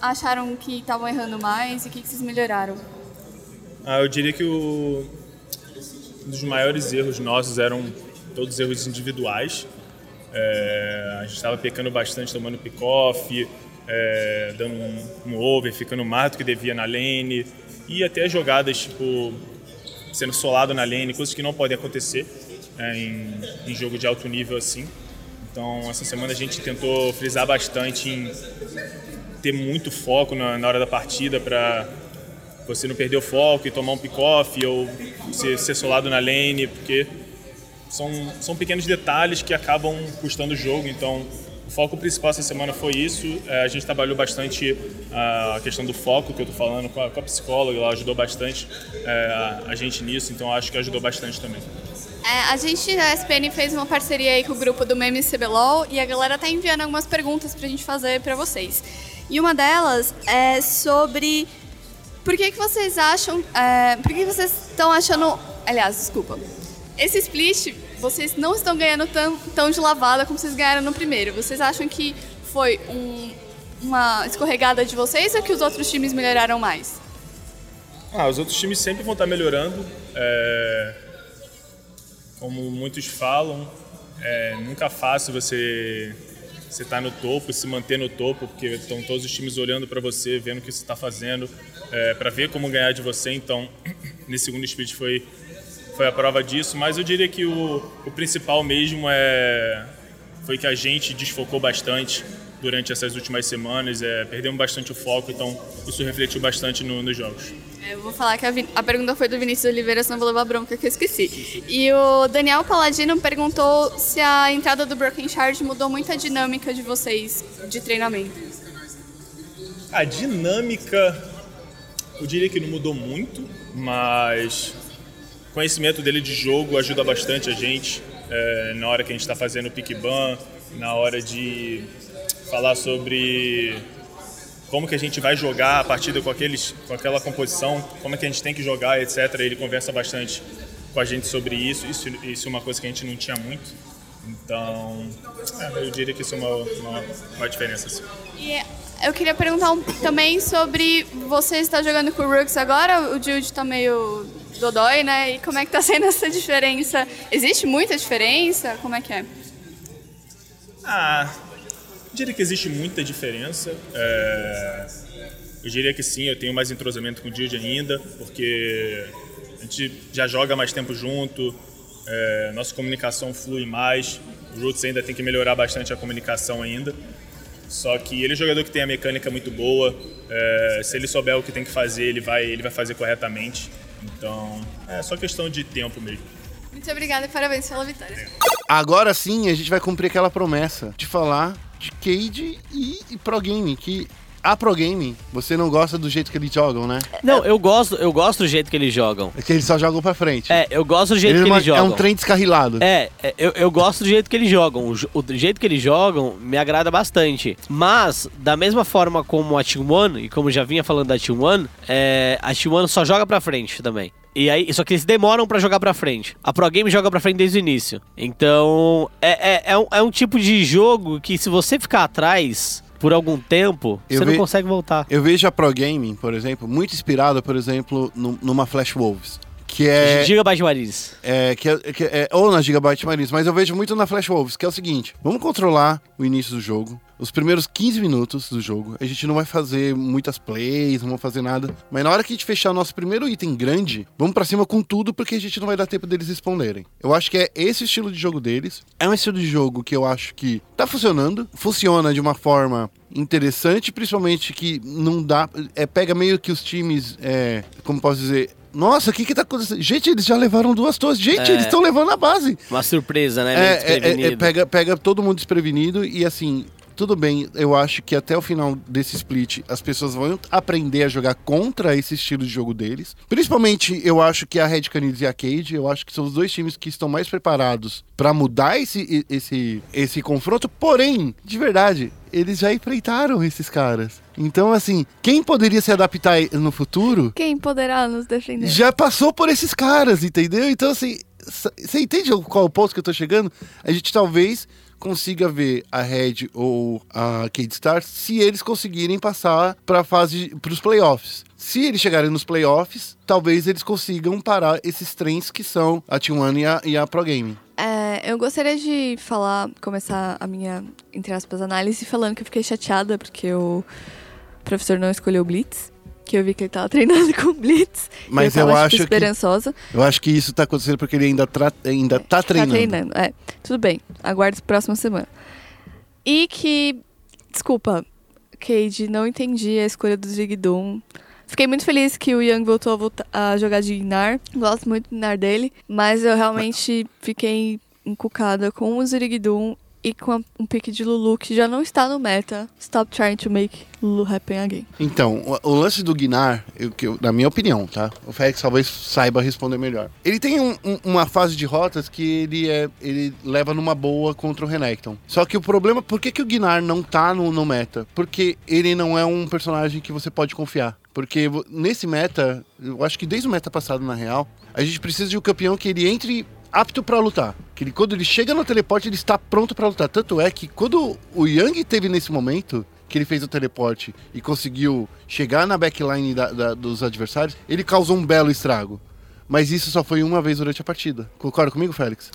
acharam que estavam errando mais e o que, que vocês melhoraram? Ah, eu diria que o, um dos maiores erros nossos eram todos erros individuais. É, a gente estava pecando bastante, tomando pick-off, é, dando um, um over, ficando mais do que devia na lane. E até jogadas, tipo, sendo solado na lane, coisas que não podem acontecer é, em, em jogo de alto nível assim. Então, essa semana a gente tentou frisar bastante em ter muito foco na, na hora da partida para você não perder o foco e tomar um pick-off ou ser, ser solado na lane, porque são, são pequenos detalhes que acabam custando o jogo. Então, o foco principal essa semana foi isso. É, a gente trabalhou bastante a questão do foco, que eu tô falando com a, com a psicóloga, ela ajudou bastante é, a, a gente nisso, então acho que ajudou bastante também. É, a gente, a SPN, fez uma parceria aí com o grupo do Meme CBLOL e a galera tá enviando algumas perguntas pra gente fazer pra vocês. E uma delas é sobre por que, que vocês acham. é, por que vocês estão achando. Aliás, desculpa. Esse split, vocês não estão ganhando tão, tão de lavada como vocês ganharam no primeiro. Vocês acham que foi um- uma escorregada de vocês ou que os outros times melhoraram mais? Ah, os outros times sempre vão estar melhorando. É, Como muitos falam, é nunca fácil você você estar no topo, se manter no topo, porque estão todos os times olhando para você, vendo o que você está fazendo, para ver como ganhar de você. Então, nesse segundo split foi foi a prova disso. Mas eu diria que o, o principal mesmo é foi que a gente desfocou bastante durante essas últimas semanas, é, perdemos bastante o foco, então isso refletiu bastante no- nos jogos. Eu vou falar que a, a pergunta foi do Vinícius Oliveira, senão eu vou levar bronca que eu esqueci. E o Daniel Paladino perguntou se a entrada do Broken Shard mudou muito a dinâmica de vocês de treinamento. A dinâmica, eu diria que não mudou muito, mas o conhecimento dele de jogo ajuda bastante a gente é, na hora que a gente está fazendo o pick ban, na hora de falar sobre como que a gente vai jogar a partida com, aqueles, com aquela composição, como é que a gente tem que jogar, etc. Ele conversa bastante com a gente sobre isso, isso, isso é uma coisa que a gente não tinha muito. Então, é, eu diria que isso é uma, uma, uma diferença. Assim. E eu queria perguntar um- também sobre você está jogando com o Rooks agora, o Jude tá meio dodói, né? E como é que tá sendo essa diferença? Existe muita diferença? Como é que é? Ah, eu diria que existe muita diferença. É, eu diria que sim, eu tenho mais entrosamento com o Jude ainda, porque a gente já joga mais tempo junto, é, nossa comunicação flui mais. O Roots ainda tem que melhorar bastante a comunicação ainda. Só que ele é um jogador que tem a mecânica muito boa. é, se ele souber o que tem que fazer, ele vai, ele vai fazer corretamente. Então, é só questão de tempo mesmo. Muito obrigada e parabéns pela vitória. Agora sim, a gente vai cumprir aquela promessa de falar de Cade e, e Pro Game, que a Pro Game, você não gosta do jeito que eles jogam, né? Não, eu gosto, eu gosto do jeito que eles jogam. É que eles só jogam pra frente. É, eu gosto do jeito que é uma- eles jogam. É um trem descarrilado. É, é, eu, eu gosto do jeito que eles jogam. O, o jeito que eles jogam me agrada bastante. Mas, da mesma forma como a Team One, e como já vinha falando da Team One, é, a Team One só joga pra frente também. E aí, só que eles demoram pra jogar pra frente. A Pro Game joga pra frente desde o início. Então, é, é, é, um, é um tipo de jogo que se você ficar atrás por algum tempo, Eu você não consegue voltar. Eu vejo a Pro Gaming, por exemplo, muito inspirada, por exemplo, num- numa Flash Wolves. Que é, Gigabyte Maris. é, que é, que é- Ou na Gigabyte Marines, mas eu vejo muito na Flash Wolves, que é o seguinte: vamos controlar o início do jogo. Os primeiros 15 minutos do jogo, a gente não vai fazer muitas plays, não vamos fazer nada. Mas na hora que a gente fechar o nosso primeiro item grande, vamos pra cima com tudo, porque a gente não vai dar tempo deles responderem. Eu acho que é esse estilo de jogo deles. É um estilo de jogo que eu acho que tá funcionando. Funciona de uma forma interessante, principalmente que não dá. É, pega meio que os times. É, como posso dizer. Nossa, o que que tá acontecendo? Gente, eles já levaram duas torres. Gente, É. eles estão levando a base. Uma surpresa, né? É, é, é, é, pega, pega todo mundo desprevenido e assim, tudo bem, eu acho que até o final desse split as pessoas vão aprender a jogar contra esse estilo de jogo deles. Principalmente, eu acho que a Red Canids e a Cade, eu acho que são os dois times que estão mais preparados pra mudar esse, esse, esse confronto. Porém, de verdade, eles já enfrentaram esses caras. Então, assim, quem poderia se adaptar no futuro Quem poderá nos defender? já passou por esses caras, entendeu? Então, assim, você entende qual é o ponto que eu tô chegando? A gente talvez consiga ver a Red ou a Cade Stars se eles conseguirem passar para fase para os playoffs. Se eles chegarem nos playoffs, talvez eles consigam parar esses trens que são a T1 e a, e a Pro Gaming. É, eu gostaria de falar, começar a minha, entre aspas, análise falando que eu fiquei chateada porque o professor não escolheu Blitz. Que eu vi que ele tava treinando com Blitz. Mas eu, eu acho tipo, que- esperançosa. Eu acho que isso tá acontecendo porque ele ainda, tra- ainda tá treinando. Tá treinando, é. Tudo bem, aguardo a próxima semana. E que, desculpa, Cade, não entendi a escolha do Zigdum. Fiquei muito feliz que o Young voltou a, voltar- a jogar de Gnar. Gosto muito do Gnar dele. Mas eu realmente fiquei encucada com o Zirigdum e com um pique de Lulu que já não está no meta. Stop trying to make Lulu happen again. Então, o, o lance do Guinar, eu, eu- na minha opinião, tá? O Félix talvez saiba responder melhor. Ele tem um- um- uma fase de rotas que ele é ele leva numa boa contra o Renekton. Só que o problema, por que, que o Guinar não tá no, no meta? Porque ele não é um personagem que você pode confiar. Porque nesse meta, eu acho que desde o meta passado, na real, a gente precisa de um campeão que ele entre apto pra lutar. Que ele, quando ele chega no teleporte, ele está pronto pra lutar. Tanto é que quando o Yang teve nesse momento, que ele fez o teleporte e conseguiu chegar na backline da- da- dos adversários, ele causou um belo estrago. Mas isso só foi uma vez durante a partida. Concorda comigo, Félix?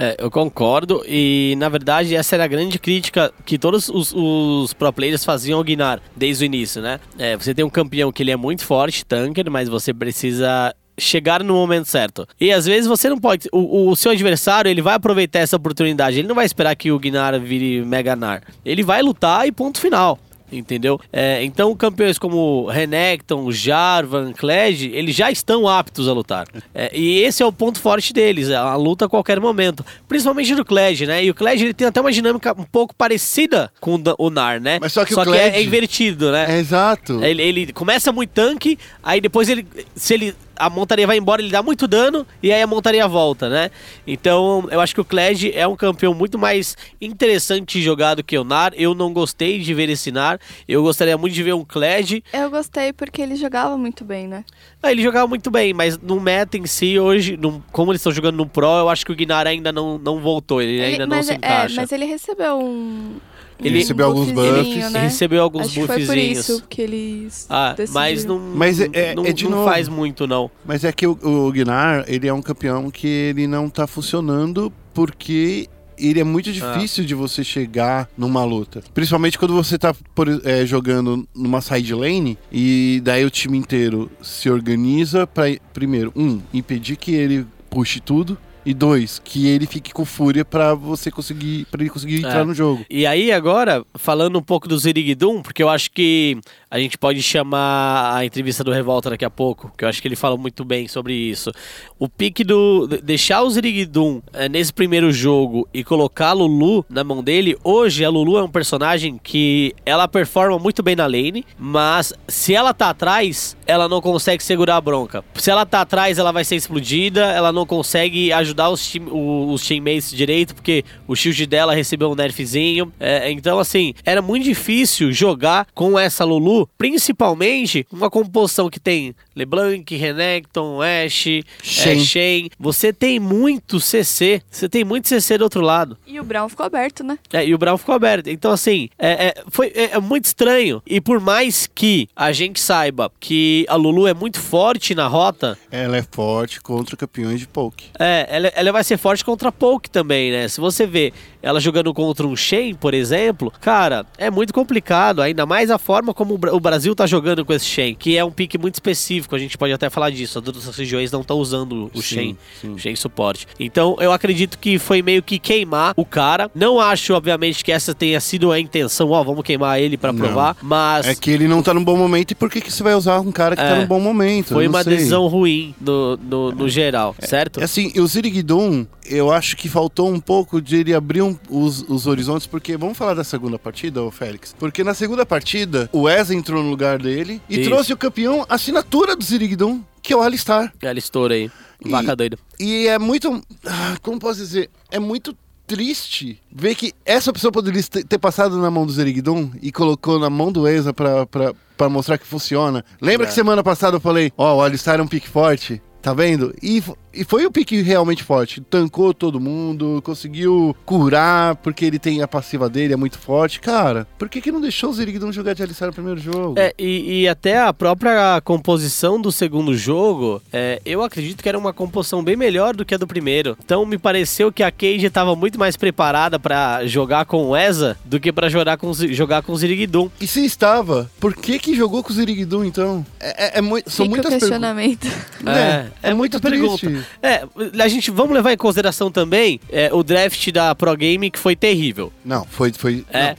É, eu concordo, e na verdade essa era a grande crítica que todos os, os pro players faziam ao Guinar desde o início, né? É, você tem um campeão que ele é muito forte, tanker, mas você precisa chegar no momento certo. E às vezes você não pode. O, o seu adversário ele vai aproveitar essa oportunidade. Ele não vai esperar que o Guinar vire Mega Nar. Ele vai lutar e ponto final. Entendeu? É, então, campeões como Renekton, Jarvan, Kled, eles já estão aptos a lutar. É, e esse é o ponto forte deles, a luta a qualquer momento. Principalmente do Kled, né? E o Kled ele tem até uma dinâmica um pouco parecida com o o Nar, né? Mas só que o é, Kled- é invertido, né? É exato. Ele, ele começa muito tanque, aí depois ele. Se ele. A montaria vai embora, ele dá muito dano e aí a montaria volta, né? Então, eu acho que o Kled é um campeão muito mais interessante de jogar do que o Nar. Eu não gostei de ver esse Nar. Eu gostaria muito de ver um Kled. Eu gostei porque ele jogava muito bem, né? Ah, ele jogava muito bem, mas no meta em si, hoje, no- como eles estão jogando no Pro, eu acho que o Gnar ainda não, não voltou. Ele, ainda não se é, encaixa. mas ele recebeu um. Ele um recebeu alguns buffs. Né? Recebeu alguns Acho que foi por buffzinhos. isso que eles. Ah, mas não, Mas é- é- não, é de não novo. faz muito, não. Mas é que o, o Gnar, ele é um campeão que ele não tá funcionando porque ele é muito difícil de você chegar numa luta. Principalmente quando você tá por- é, jogando numa side lane e daí o time inteiro se organiza pra, primeiro, um, impedir que ele puxe tudo. E dois, que ele fique com fúria pra você conseguir. para ele conseguir entrar É. no jogo. E aí, agora, falando um pouco do Zirigdum, porque eu acho que a gente pode chamar a entrevista do Revolta daqui a pouco, que eu acho que ele fala muito bem sobre isso. O pique do. de- deixar o Zirigdum eh, nesse primeiro jogo e colocar a Lulu na mão dele, hoje a Lulu é um personagem que ela performa muito bem na lane, mas se ela tá atrás, ela não consegue segurar a bronca. Se ela tá atrás, ela vai ser explodida, ela não consegue ajudar os, team, os teammates direito, porque o shield dela recebeu um nerfzinho. É, então, assim, era muito difícil jogar com essa Lulu, principalmente uma composição que tem LeBlanc, Renekton, Ashe, Shen. Shen. Shen. Você tem muito CC, você tem muito CC do outro lado. E o Brown ficou aberto, né? É, e o Brown ficou aberto. Então, assim, é, é- foi, é, é muito estranho. E por mais que a gente saiba que a Lulu é muito forte na rota, Ela é forte contra campeões de poke. é, ela, ela vai ser forte contra a Poke também, né? Se você vê ela jogando contra um Shen, por exemplo, cara, é muito complicado. Ainda mais a forma como o Bra- o Brasil tá jogando com esse Shen, que é um pique muito específico. A gente pode até falar disso. As outras regiões não estão usando o Sim, Shen, sim. o Shen suporte. Então, eu acredito que foi meio que queimar o cara. Não acho, obviamente, que essa tenha sido a intenção, ó, vamos queimar ele pra Não. provar, mas É que ele não tá num bom momento e por que, que você vai usar um cara que tá É. num bom momento? foi não uma sei. decisão ruim no, no, no geral, certo? É Assim, o Zirigdum, eu acho que faltou um pouco de ele abrir um- os, os horizontes, porque vamos falar da segunda partida, ô Félix? Porque na segunda partida, o Wes entrou no lugar dele e Isso. trouxe o campeão assinatura do Zirigdum, que é o Alistar. Ela estoura aí. E- Vaca doida. E é muito. ah, Como posso dizer? É muito triste ver que essa pessoa poderia ter passado na mão do Zerigdon e colocou na mão do Eza pra, pra, pra mostrar que funciona. Lembra É. que semana passada eu falei: Ó, o Alistar é um pique forte? Tá vendo? E, e foi o pique realmente forte. Tancou todo mundo, conseguiu curar, porque ele tem a passiva dele, é muito forte. Cara, por que, que não deixou o Zerigdon jogar de Alistar no primeiro jogo? É, e, e até a própria composição do segundo jogo, é, eu acredito que era uma composição bem melhor do que a do primeiro. Então me pareceu que a Cage estava muito mais preparada pra jogar com o Eza do que pra jogar com, jogar com o Ziriguidum. E se estava, por que que jogou com o Zerigdon então? É, é, é são Fica muitas perguntas. questionamento. É, é, é muita muito pergunta. É, a gente vamos levar em consideração também é, o draft da Pro Game que foi terrível. Não, foi. foi É. não,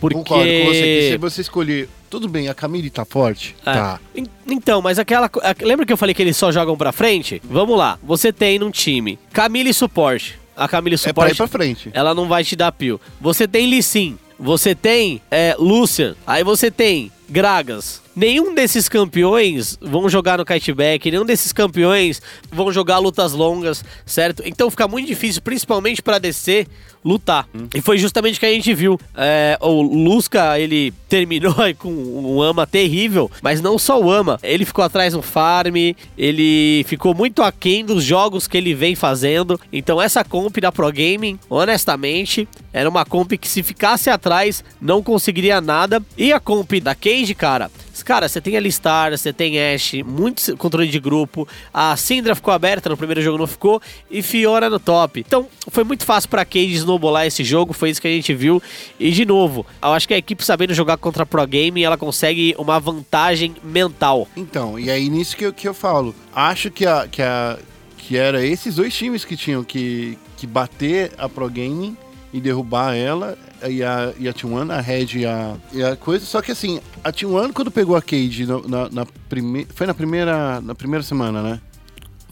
Porque. Concordo com você que se você escolher. Tudo bem, a Camille tá forte. É. Tá. En- Então, mas aquela. Lembra que eu falei que eles só jogam pra frente? Vamos lá. Você tem num time Camille suporte. A Camille É pra ir suporte. pra frente. ela não vai te dar pio. Você tem Lissin. Você tem é, Lucian. Aí você tem Gragas. Nenhum desses campeões vão jogar no kiteback, nenhum desses campeões vão jogar lutas longas, certo? Então fica muito difícil, principalmente pra DC, lutar. E foi justamente o que a gente viu. É, o Lusca, ele terminou aí com um ama terrível, mas não só o ama. Ele ficou atrás no farm, ele ficou muito aquém dos jogos que ele vem fazendo. Então essa comp da Pro Gaming, honestamente, era uma comp que se ficasse atrás não conseguiria nada. E a comp da Cage, cara, cara, você tem Alistar, você tem Ash, muito controle de grupo. A Syndra ficou aberta no primeiro jogo, não ficou. E Fiora no top. Então foi muito fácil pra Cage snowballar esse jogo, foi isso que a gente viu. E de novo, eu acho que a equipe sabendo jogar contra a Pro Gaming, ela consegue uma vantagem mental. Então, e aí nisso que eu, que eu falo. Acho que, a, que, a, que era esses dois times que tinham que, que bater a Pro Gaming e derrubar ela. E a, e a T1, a Red e a, e a coisa. Só que assim, a T1 quando pegou a Cage no- na, na primeira. Foi na primeira, na primeira semana, né?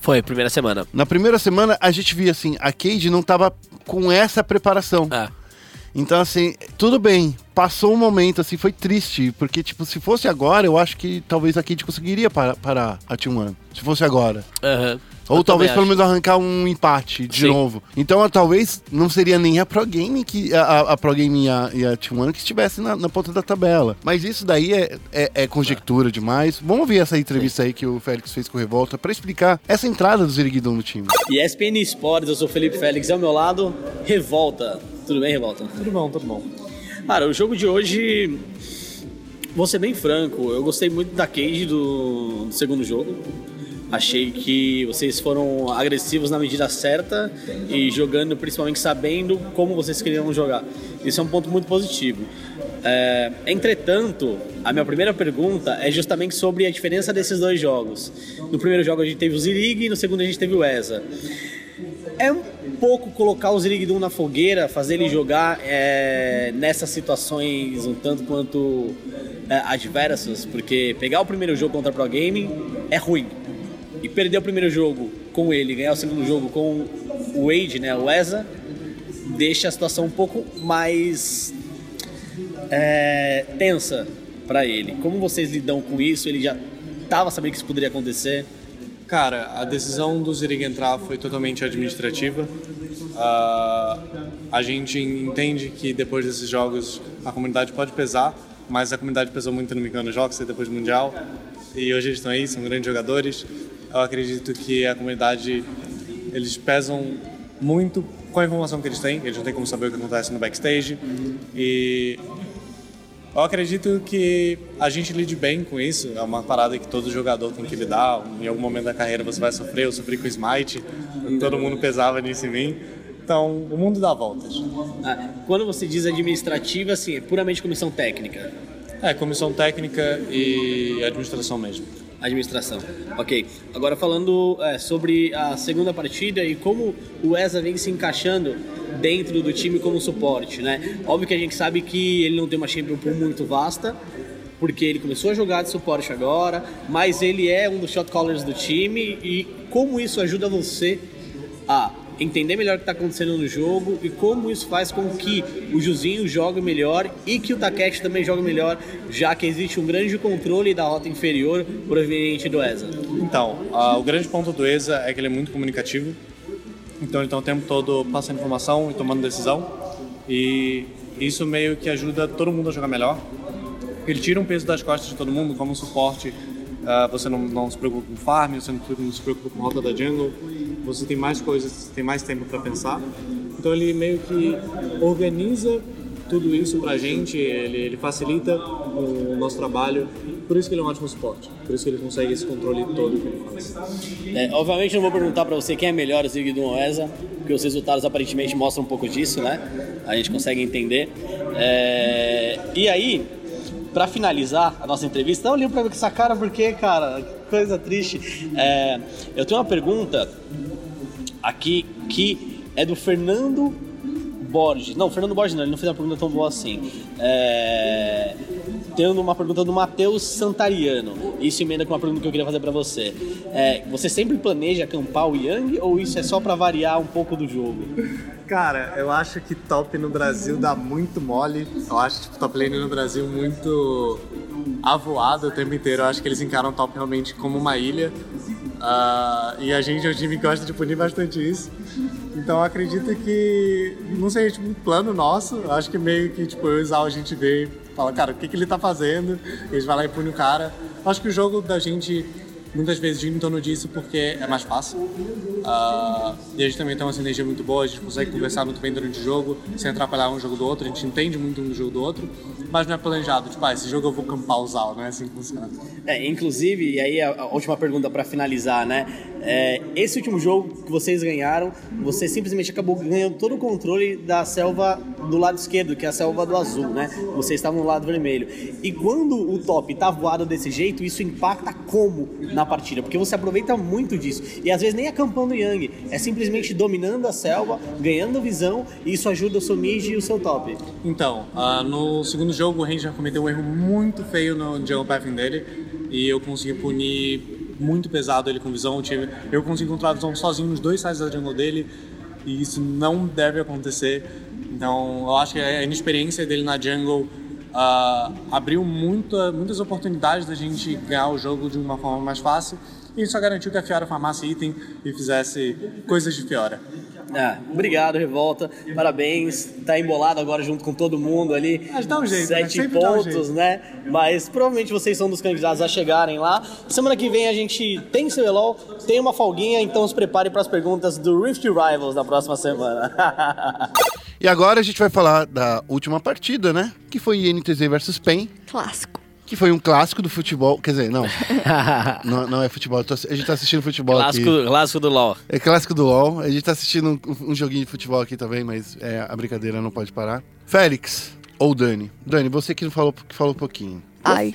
Foi, primeira semana. Na primeira semana a gente via assim, a Cage não tava com essa preparação. É. Então, assim, tudo bem. Passou um momento, assim, foi triste. Porque, tipo, se fosse agora, eu acho que talvez a Cade conseguiria parar, parar a T1. Se fosse agora. Aham. Ou Eu talvez pelo menos arrancar um empate de Sim. novo. Então, ah, talvez não seria nem a Pro Game que. A, a- a Pro Game e a, e a T1 que estivesse na, na ponta da tabela. Mas isso daí é, é, é conjectura demais. Vamos ouvir essa entrevista aí que o Félix fez com o Revolta pra explicar essa entrada do Ziriguidon no time. E ESPN Sports, eu sou o Felipe Félix, ao meu lado, Revolta. Tudo bem, Revolta? Tudo bom, tudo bom. Cara, o jogo de hoje, vou ser bem franco, eu gostei muito da Cage do, do segundo jogo. Achei que vocês foram agressivos na medida certa e jogando, principalmente sabendo como vocês queriam jogar. Isso é um ponto muito positivo. É, entretanto, a minha primeira pergunta é justamente sobre a diferença desses dois jogos. No primeiro jogo a gente teve o Zirig e no segundo a gente teve o ESA. É um pouco colocar o Zirigdum na fogueira, fazer ele jogar é, nessas situações um tanto quanto é, adversas, porque pegar o primeiro jogo contra a Pro Gaming é ruim. E perder o primeiro jogo com ele, ganhar o segundo jogo com o Wade, né, o ESA, deixa a situação um pouco mais é, tensa para ele. Como vocês lidam com isso? Ele já estava sabendo que isso poderia acontecer? Cara, a decisão do Zirig entrar foi totalmente administrativa. Ah, a gente entende que depois desses jogos a comunidade pode pesar, mas a comunidade pesou muito no Micano Jogos depois do Mundial. E hoje eles estão aí, são grandes jogadores. Eu acredito que a comunidade, eles pesam muito com a informação que eles têm, eles não têm como saber o que acontece no backstage. E eu acredito que a gente lide bem com isso. É uma parada que todo jogador tem que lidar. Em algum momento da carreira você vai sofrer. Eu sofri com o Smite, todo mundo pesava nisso em mim. Então, o mundo dá voltas. Ah, quando você diz administrativa, assim, é puramente comissão técnica. É, comissão técnica e administração mesmo. Administração. Ok. Agora falando é, sobre a segunda partida e como o ESA vem se encaixando dentro do time como suporte, né? Óbvio que a gente sabe que ele não tem uma champion pool muito vasta, porque ele começou a jogar de suporte agora, mas ele é um dos shot callers do time e como isso ajuda você a entender melhor o que está acontecendo no jogo e como isso faz com que o Juzinho jogue melhor e que o Takeshi também jogue melhor, já que existe um grande controle da rota inferior proveniente do ESA. Então, ah, o grande ponto do ESA é que ele é muito comunicativo. Então ele está o tempo todo passando informação e tomando decisão. E isso meio que ajuda todo mundo a jogar melhor. Ele tira um peso das costas de todo mundo, como um suporte. Ah, você não, não se preocupa com farm, você não, não se preocupa com rota da jungle. Você tem mais coisas, tem mais tempo para pensar. Então ele meio que organiza tudo isso pra gente, ele, ele facilita o nosso trabalho. Por isso que ele é um ótimo suporte. Por isso que ele consegue esse controle todo que ele faz. É, obviamente não vou perguntar pra você quem é melhor, o Ziggy ou ESA, porque os resultados aparentemente mostram um pouco disso, né? A gente consegue entender. É, E aí, pra finalizar a nossa entrevista, não olhei pra mim com essa cara porque, cara, que coisa triste. É, eu tenho uma pergunta aqui que é do Fernando Borges. Não, Fernando Borges não, ele não fez uma pergunta tão boa assim. É... Tendo uma pergunta do Matheus Santariano. Isso emenda com uma pergunta que eu queria fazer pra você. É, você sempre planeja acampar o Yang ou isso é só pra variar um pouco do jogo? Cara, eu acho que top no Brasil dá muito mole. Eu acho tipo, top lane no Brasil muito avoado o tempo inteiro. Eu acho que eles encaram top realmente como uma ilha. Ah, e a gente é um time que gosta de punir bastante isso. Então acredito que, não sei, tipo, um plano nosso, acho que meio que tipo, eu e o a gente e fala, cara, o que, que ele tá fazendo? E gente vai lá e pune o cara. Acho que o jogo da gente muitas vezes gira em torno disso porque é mais fácil. Ah, e a gente também tem uma sinergia muito boa, a gente consegue conversar muito bem durante o jogo, sem atrapalhar um jogo do outro, a gente entende muito um do jogo do outro, mas não é planejado, tipo, ah, esse jogo eu vou campar o Zal, não é assim que funciona. É, inclusive, e aí a, a última pergunta pra finalizar, né? É, esse último jogo que vocês ganharam, você simplesmente acabou ganhando todo o controle da selva do lado esquerdo, que é a selva do azul, né? Vocês estavam no lado vermelho. E quando o top tá voado desse jeito, isso impacta como na partida? Porque você aproveita muito disso. E às vezes nem acampando Yang, é simplesmente dominando a selva, ganhando visão, e isso ajuda o seu mid e o seu top. Então, ah, no segundo jogo o Ranger cometeu um erro muito feio no jungle pathing dele e eu consegui punir muito pesado ele com visão. Eu, tive, eu consegui encontrar a visão sozinho nos dois sides da jungle dele e isso não deve acontecer. Então, eu acho que a inexperiência dele na jungle ah, abriu muita, muitas oportunidades da gente ganhar o jogo de uma forma mais fácil e isso só garantiu que a Fiora farmasse item e fizesse coisas de Fiora. Ah, obrigado, Revolta. Parabéns. Tá embolado agora junto com todo mundo ali. Mas dá um jeito, né? Sete um pontos, jeito. né? Mas provavelmente vocês são dos candidatos a chegarem lá. Semana que vem a gente tem CBLOL, tem uma folguinha, então se prepare para as perguntas do Rift Rivals na próxima semana. E agora a gente vai falar da última partida, né? Que foi INTZ versus PEN, Clássico. que foi um clássico do futebol. Quer dizer, não. não, não é futebol. tô a gente tá assistindo futebol clássico, aqui. clássico do LoL. É clássico do LoL. A gente tá assistindo um, um joguinho de futebol aqui também, mas é, a brincadeira não pode parar. Félix ou Dani? Dani, você que falou, que falou um pouquinho. Ai.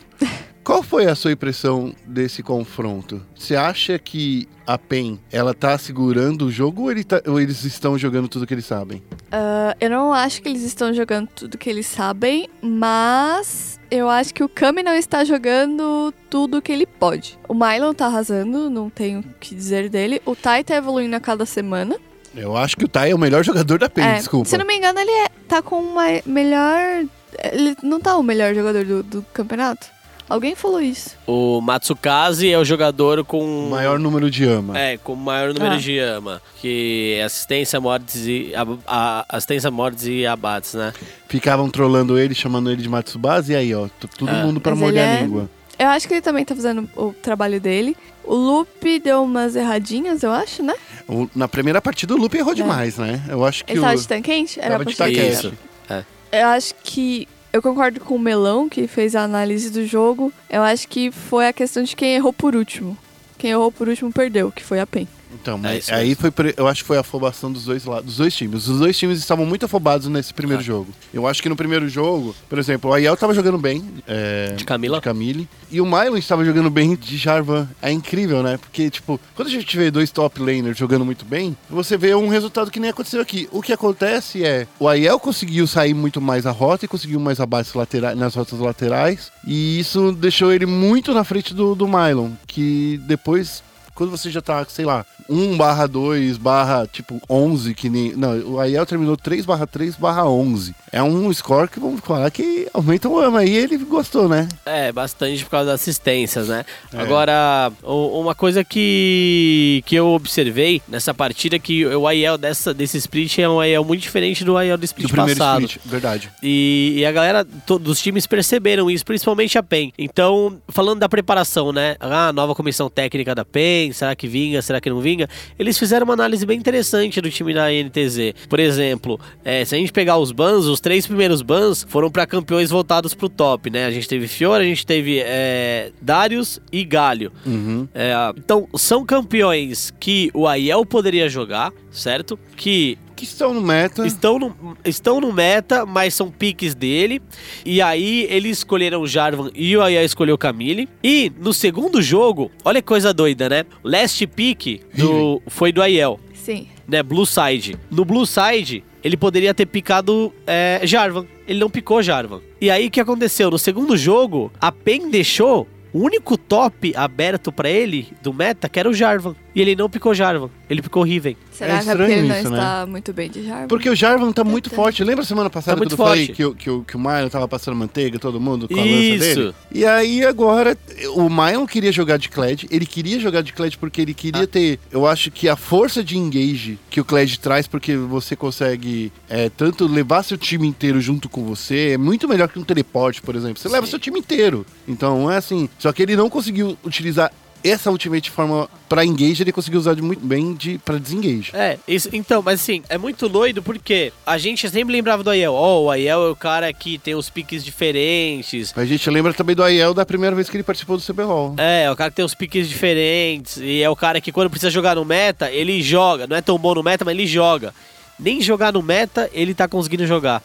Qual foi a sua impressão desse confronto? Você acha que a PEN, ela tá segurando o jogo ou, ele tá- ou eles estão jogando tudo que eles sabem? Ah, eu não acho que eles estão jogando tudo que eles sabem, mas eu acho que o Kami não está jogando tudo que ele pode. O Mylon tá arrasando, não tenho o que dizer dele. O Tai tá evoluindo a cada semana. Eu acho que o Tai é o melhor jogador da PEN, É, desculpa. Se não me engano, ele é- tá com uma melhor. Ele não tá o melhor jogador do, do campeonato? Alguém falou isso. O Matsukaze é o jogador com O maior número de ama. É, com o maior número Ah. de ama. Que é assistência, mortes e. A, a- assistência, mortes e abates, né? Ficavam trollando ele, chamando ele de Matsubasa, e aí, ó, todo É. mundo pra Mas molhar a é- língua. Eu acho que ele também tá fazendo o trabalho dele. O Lupe deu umas erradinhas, eu acho, né? O- na primeira partida o Lupe errou demais, né? Eu acho que Ele o... tava de tanquente? Era Tava pra de tanquente. É. Eu acho que. Eu concordo com o Melão, que fez a análise do jogo. Eu acho que foi a questão de quem errou por último. Quem errou por último perdeu, que foi a PEN. Então, É mas isso aí foi, eu acho que foi a afobação dos dois lados, dos dois times. Os dois times estavam muito afobados nesse primeiro É. jogo. Eu acho que no primeiro jogo, por exemplo, o Aiel tava jogando bem. é, De Camila. De Camille. E o Mylon estava jogando bem de Jarvan. É incrível, né? Porque, tipo, quando a gente vê dois top laners jogando muito bem, você vê um resultado que nem aconteceu aqui. O que acontece é, o Aiel conseguiu sair muito mais a rota e conseguiu mais abates laterais, nas rotas laterais. E isso deixou ele muito na frente do, do Mylon, que depois Quando você já tá, sei lá, 1 barra 2 barra, tipo, 11, que nem... Não, o Aiel terminou 3 barra 3 barra 11. É um score que, vamos falar, que aumenta o ama. E ele gostou, né? É, bastante por causa das assistências, né? Agora, o- uma coisa que, que eu observei nessa partida é que o AIL dessa, desse split é um AIL muito diferente do AIL do split Do passado. split, verdade. E, e a galera dos times perceberam isso, principalmente a PEN. Então, falando da preparação, né? Ah, nova comissão técnica da PEN, será que vinga, será que não vinga? Eles fizeram uma análise bem interessante do time da NTZ. Por exemplo, é, se a gente pegar os bans, os três primeiros bans foram para campeões voltados pro top, né? A gente teve Fiora, a gente teve é, Darius e Galio. Uhum. É, então, são campeões que o Aiel poderia jogar, certo? Que Que estão no meta. estão no, estão no meta, mas são piques dele. E aí eles escolheram o Jarvan e o Aya escolheu o Camille. E no segundo jogo, olha que coisa doida, né? Last pick do, foi do Aiel, Sim. né? Blue Side. No Blue Side, ele poderia ter picado é, Jarvan. Ele não picou Jarvan. E aí o que aconteceu? No segundo jogo, a PEN deixou o único top aberto pra ele do meta, que era o Jarvan. E ele não picou Jarvan. Ele picou Riven. Será É que é estranho ele não isso, né? está muito bem de Jarvan? Porque o Jarvan tá muito forte. Lembra semana passada Tá quando eu falei que, o- que, o- que o Mylon tava passando manteiga, todo mundo com a lança Isso. dele? E aí agora, o Mylon queria jogar de Kled. Ele queria jogar de Kled porque ele Ah. queria ter, eu acho que a força de engage que o Kled traz, porque você consegue é, tanto levar seu time inteiro junto com você, é muito melhor que um teleporte, por exemplo. Você leva seu time inteiro. Então é assim. Só que ele não conseguiu utilizar essa ultimate forma pra engage, ele conseguiu usar de muito bem de, pra desengage. É, isso, então, mas assim, é muito doido porque a gente sempre lembrava do Aiel. Ó, o Aiel é o cara que tem os piques diferentes. A gente lembra também do Aiel da primeira vez que ele participou do CBLOL. É, é o cara que tem os piques diferentes. E é o cara que quando precisa jogar no meta, ele joga. Não é tão bom no meta, mas ele joga. Nem jogar no meta, ele tá conseguindo jogar.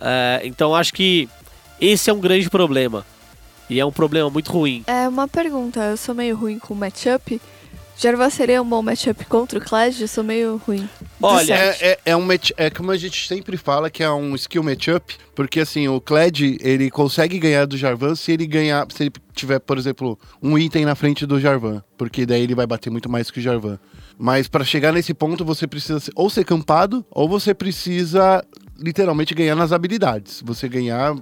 É, então acho que esse é um grande problema. E é um problema muito ruim. É uma pergunta, eu sou meio ruim com matchup. Jarvan seria um bom matchup contra o Clash? Eu sou meio ruim. Olha, É, é, é um match, é como a gente sempre fala que é um skill matchup, porque assim, o Kled, ele consegue ganhar do Jarvan se ele ganhar, se ele tiver, por exemplo, um item na frente do Jarvan, porque daí ele vai bater muito mais que o Jarvan. Mas pra chegar nesse ponto, você precisa ser- ou ser campado, ou você precisa literalmente ganhar nas habilidades. Você ganhar,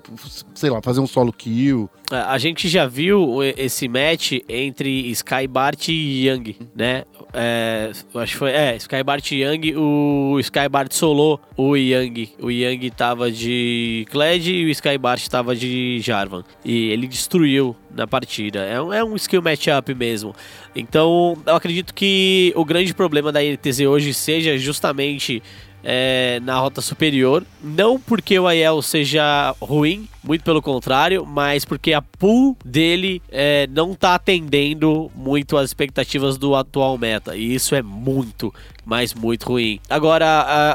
sei lá, fazer um solo kill. A a gente já viu esse match entre Skybart e Young, né? É, acho que foi. É, Skybart e Young, o Skybart solou o Young. O Young tava de Kled e o Skybart tava de Jarvan. E ele destruiu na partida. É um, é um skill matchup mesmo. Então, eu acredito que o grande problema da NTZ hoje seja justamente é, na rota superior. Não porque o Aiel seja ruim, muito pelo contrário, mas porque a pool dele é, não tá atendendo muito às expectativas do atual meta. E isso é muito, mas muito ruim. Agora,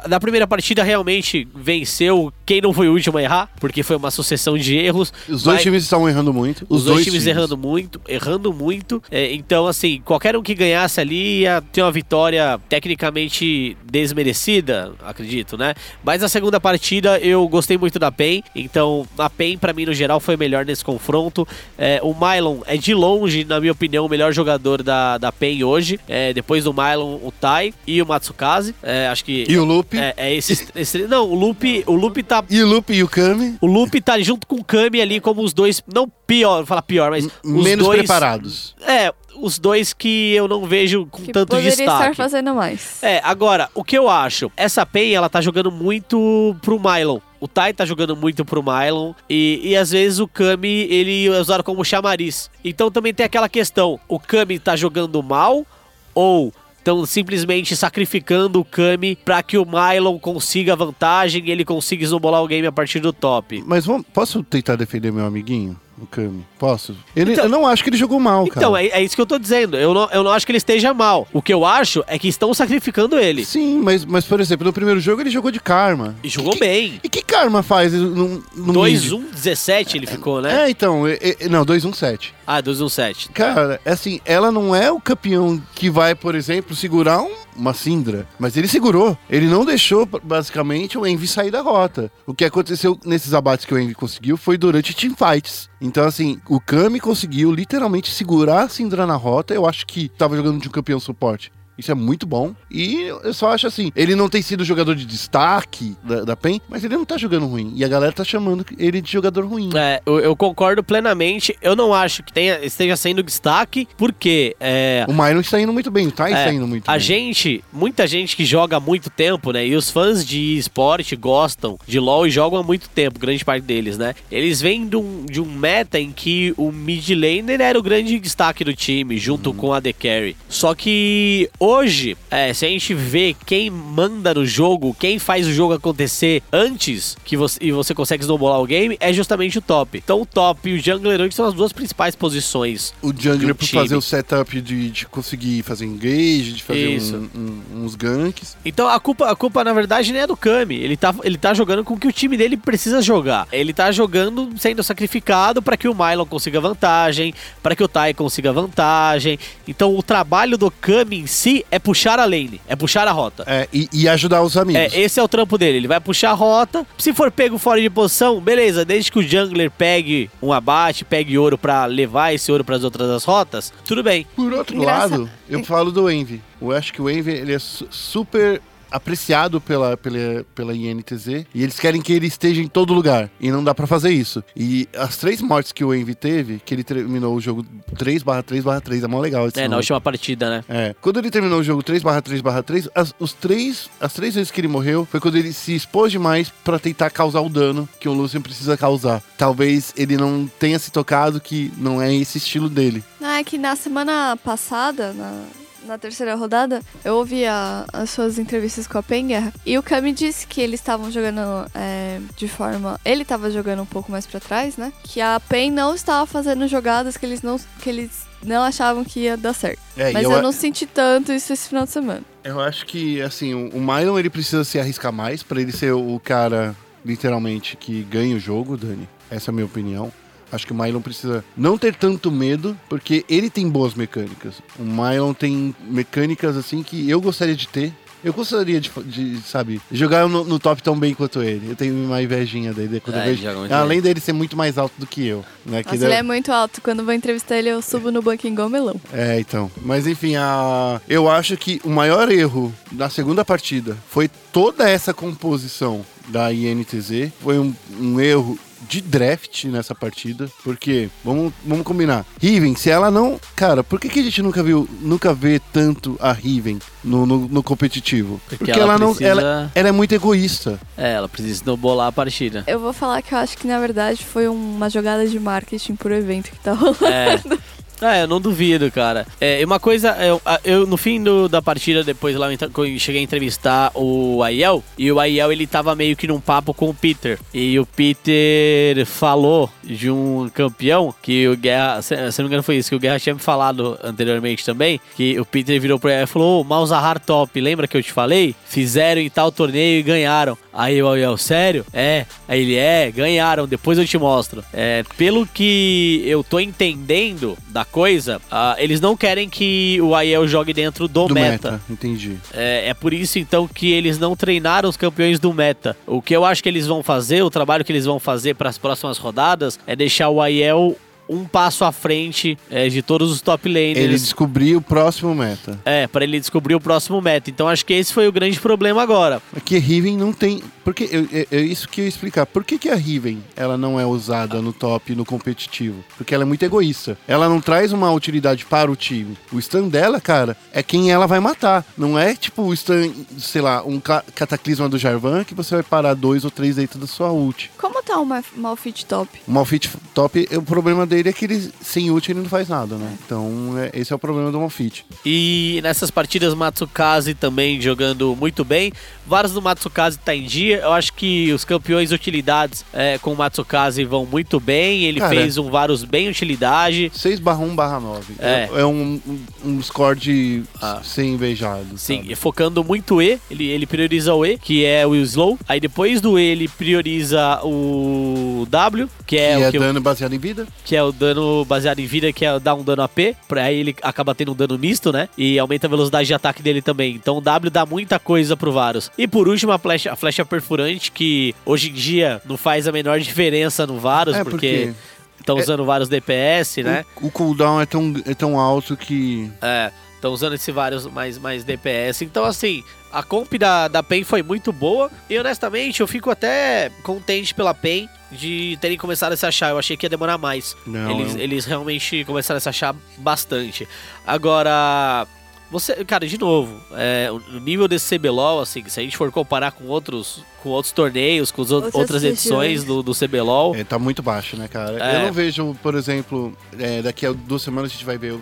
a- na primeira partida, realmente venceu quem não foi o último a errar, porque foi uma sucessão de erros. Os dois times estão errando muito. os, dois, times, errando muito, errando muito. É, então, assim, qualquer um que ganhasse ali ia ter uma vitória tecnicamente desmerecida, acredito, né? Mas na segunda partida eu gostei muito da PEN. Então, a PEN, pra mim, no geral, foi melhor nesse confronto. É, o Mylon é de longe, na minha opinião, o melhor jogador da, da PEN hoje. É, depois do Mylon, o Tai e o Matsukaze. É, acho que. E o Loop. É, é esse, esse- Não, o Loop, o Loop tá E o Loop e o Kami, o Lupe tá junto com o Kami ali como os dois, não pior, vou falar pior, mas os menos dois, preparados. É, os dois que eu não vejo com Que tanto poderia destaque. estar fazendo mais. É, agora, o que eu acho? Essa PEN, ela tá jogando muito pro Mylon. O Tai tá jogando muito pro Mylon e, e às vezes o Kami, ele é usado como chamariz. Então também tem aquela questão, o Kami tá jogando mal ou estão simplesmente sacrificando o Kami pra que o Mylon consiga vantagem e ele consiga snowballar o game a partir do top. Mas vamos, posso tentar defender meu amiguinho, o Kami? Posso? Ele, Então- eu não acho que ele jogou mal, cara. Então, é, é isso que eu tô dizendo. Eu não, eu não acho que ele esteja mal. O que eu acho é que estão sacrificando ele. Sim, mas, mas por exemplo, no primeiro jogo ele jogou de Karma. E jogou bem. E que Karma faz no, no 2-1, mid? 17 ele ficou, né? É, então, é- é- não, 2-1-7. Ah, 2-1-7. Cara, é assim, ela não é o campeão que vai, por exemplo, segurar um- uma Syndra. Mas ele segurou. Ele não deixou, basicamente, o Envy sair da rota. O que aconteceu nesses abates que o Envy conseguiu foi durante teamfights. Então, assim, o Kami conseguiu literalmente segurar a Syndra na rota. Eu acho que tava jogando de um campeão suporte. Isso é muito bom. E eu só acho assim, ele não tem sido jogador de destaque da, da PEN, mas ele não tá jogando ruim. E a galera tá chamando ele de jogador ruim. É, eu, eu concordo plenamente. Eu não acho que tenha, esteja sendo destaque, porque é, O Myron está indo muito bem, o Ty É, está indo muito a bem. gente, muita gente que joga há muito tempo, né? E os fãs de esporte gostam de LoL e jogam há muito tempo, grande parte deles, né? Eles vêm de um, de um meta em que o mid laner era o grande destaque do time, junto Uhum. com a The Carry. Só que hoje, é, se a gente vê quem manda no jogo, quem faz o jogo acontecer antes que você, e você consegue snowballar o game, é justamente o top. Então o top e o jungler hoje são as duas principais posições. O jungler por fazer o setup de, de conseguir fazer engage, de fazer um- um- uns ganks. Então a culpa, a culpa, na verdade, não é do Kami. Ele tá, ele tá jogando com o que o time dele precisa jogar. Ele tá jogando sendo sacrificado para que o Mylon consiga vantagem, para que o Tai consiga vantagem. Então o trabalho do Kami em si é puxar a lane, é puxar a rota. É, e, e ajudar os amigos. É, esse é o trampo dele. Ele vai puxar a rota. Se for pego fora de posição, beleza. Desde que o jungler pegue um abate, pegue ouro pra levar esse ouro pras outras as rotas, tudo bem. Por outro Engraçado. lado, eu falo do Envy. Eu acho que o Envy ele é su- super apreciado pela, pela, pela INTZ e eles querem que ele esteja em todo lugar e não dá pra fazer isso. E as três mortes que o Envy teve, que ele terminou o jogo 3/3/3, é mó legal esse É, na nome. última partida, né? É. Quando ele terminou o jogo 3/3/3, as, os três, as três vezes que ele morreu foi quando ele se expôs demais pra tentar causar o dano que o Lucian precisa causar. Talvez ele não tenha se tocado que não é esse estilo dele. Não, é que na semana passada, na, na terceira rodada, eu ouvi a- as suas entrevistas com a PEN Guerra. E o Kami disse que eles estavam jogando é, de forma. Ele estava jogando um pouco mais pra trás, né? Que a PEN não estava fazendo jogadas que eles não, que eles não achavam que ia dar certo. É, Mas eu eu, a- não senti tanto isso esse final de semana. Eu acho que, assim, o o Mylon ele precisa se arriscar mais pra ele ser o cara, literalmente, que ganha o jogo, Dani. Essa é a minha opinião. Acho que o Mylon precisa não ter tanto medo, porque ele tem boas mecânicas. O Mylon tem mecânicas, assim, que eu gostaria de ter. Eu gostaria de, de, sabe, jogar no, no top tão bem quanto ele. Eu tenho uma invejinha dele. Quando É, vejo, além dele ser muito mais alto do que eu. Né, que Nossa, ele é muito alto. Quando eu vou entrevistar ele, eu subo no banquinho igual melão. É, então. Mas enfim, a... eu acho que o maior erro na segunda partida foi toda essa composição da INTZ. Foi um, um erro de draft nessa partida. Porque, vamos, vamos combinar. Riven, se ela não. Cara, por que, que a gente nunca viu, nunca vê tanto a Riven no, no, no competitivo? Porque ela não. precisa- Ela, ela é muito egoísta. É, ela precisa snowballar a partida. Eu vou falar que eu acho que, na verdade, foi uma jogada de marketing pro evento que tá rolando. É. É, eu não duvido, cara. É, uma coisa, eu, eu no fim do- da partida, depois lá eu cheguei a entrevistar o Aiel, e o Aiel ele tava meio que num papo com o Peter. E o Peter falou de um campeão que o Guerra, se, se não me engano foi isso, que o Guerra tinha me falado anteriormente também, que o Peter virou pro Aiel e falou: Ô, Malzahar top, lembra que eu te falei? Fizeram em tal torneio e ganharam. Aí o Aiel, sério? É. Aí ele, é, ganharam, depois eu te mostro. É, pelo que eu tô entendendo da coisa, ah, eles não querem que o Aiel jogue dentro do, Do meta. meta. Entendi. É, é por isso então que eles não treinaram os campeões do meta. O que eu acho que eles vão fazer, o trabalho que eles vão fazer para as próximas rodadas, é deixar o Aiel um passo à frente é, de todos os top laners. Ele descobriu o próximo meta. É, para ele descobrir o próximo meta. Então acho que esse foi o grande problema agora. É que Riven não tem. Porque eu- é, é isso que eu ia explicar. Por que, que a Riven ela não é usada no top no competitivo? Porque ela é muito egoísta. Ela não traz uma utilidade para o time. O stun dela, cara, é quem ela vai matar. Não é tipo o stun, sei lá, um ca- cataclisma do Jarvan que você vai parar dois ou três dentro da sua ult. Como tá o Ma- Malfit top? O Malfit top, o problema dele é que ele, sem ult ele não faz nada, né? Então, é- esse é o problema do Malfit. E nessas partidas Matsukaze também jogando muito bem. Vários do Matsukaze tá em dia. Eu acho que os campeões utilidades é, com o Matsukaze vão muito bem. Ele Cara, fez um vários bem utilidade. 6 barra 1 barra 9. É. É, um, um, um score de Ah. ser invejado. Sim, sabe? focando muito E, ele, ele prioriza o E, que é o slow. Aí depois do E, ele prioriza o W, que é que o é que, dano baseado em vida. que é o dano baseado em vida, que é dar um dano AP. Pra aí ele acaba tendo um dano misto, né? E aumenta a velocidade de ataque dele também. Então o W dá muita coisa pro Varus. E por último, a flecha, a flecha perfurante, que hoje em dia não faz a menor diferença no Varus, É, porque. porque estão usando vários DPS, né? O, o cooldown é tão, é tão alto que. É, estão usando esse vários mais, mais DPS. Então, assim, a comp da, da PEN foi muito boa. E honestamente, eu fico até contente pela PEN de terem começado a se achar. Eu achei que ia demorar mais. Não, eles, eu- eles realmente começaram a se achar bastante. Agora. Você, cara, de novo, é, o nível desse CBLOL, assim, se a gente for comparar com outros, com outros torneios, com os ou- Outras edições do, do CBLOL, É, tá muito baixo, né, cara? É. Eu não vejo, por exemplo, é, daqui a duas semanas a gente vai ver o,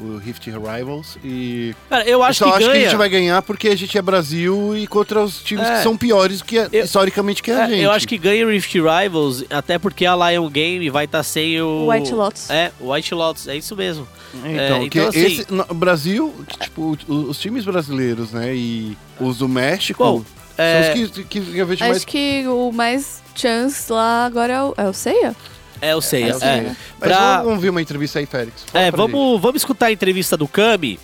o- o Rift Rivals e. cara, eu acho só que acho ganha. que a gente vai ganhar porque a gente é Brasil e contra os times É. que são piores que Eu- historicamente que a É, gente. eu acho que ganha o Rift Rivals, até porque a Lion Game vai estar sem o. White Lotus. É, o White Lotus, é isso mesmo. Então, É, que então, assim- esse, no Brasil, que, tipo, o- os times brasileiros, né, e os do México, Bom, é- são os que, que eu vejo mais... Acho que o mais chance lá agora é o, é o Seiya? É, eu sei. É, É, sei. Mas pra- vamos, vamos ver uma entrevista aí, Félix. Fala é, vamos, vamos escutar a entrevista do Kami,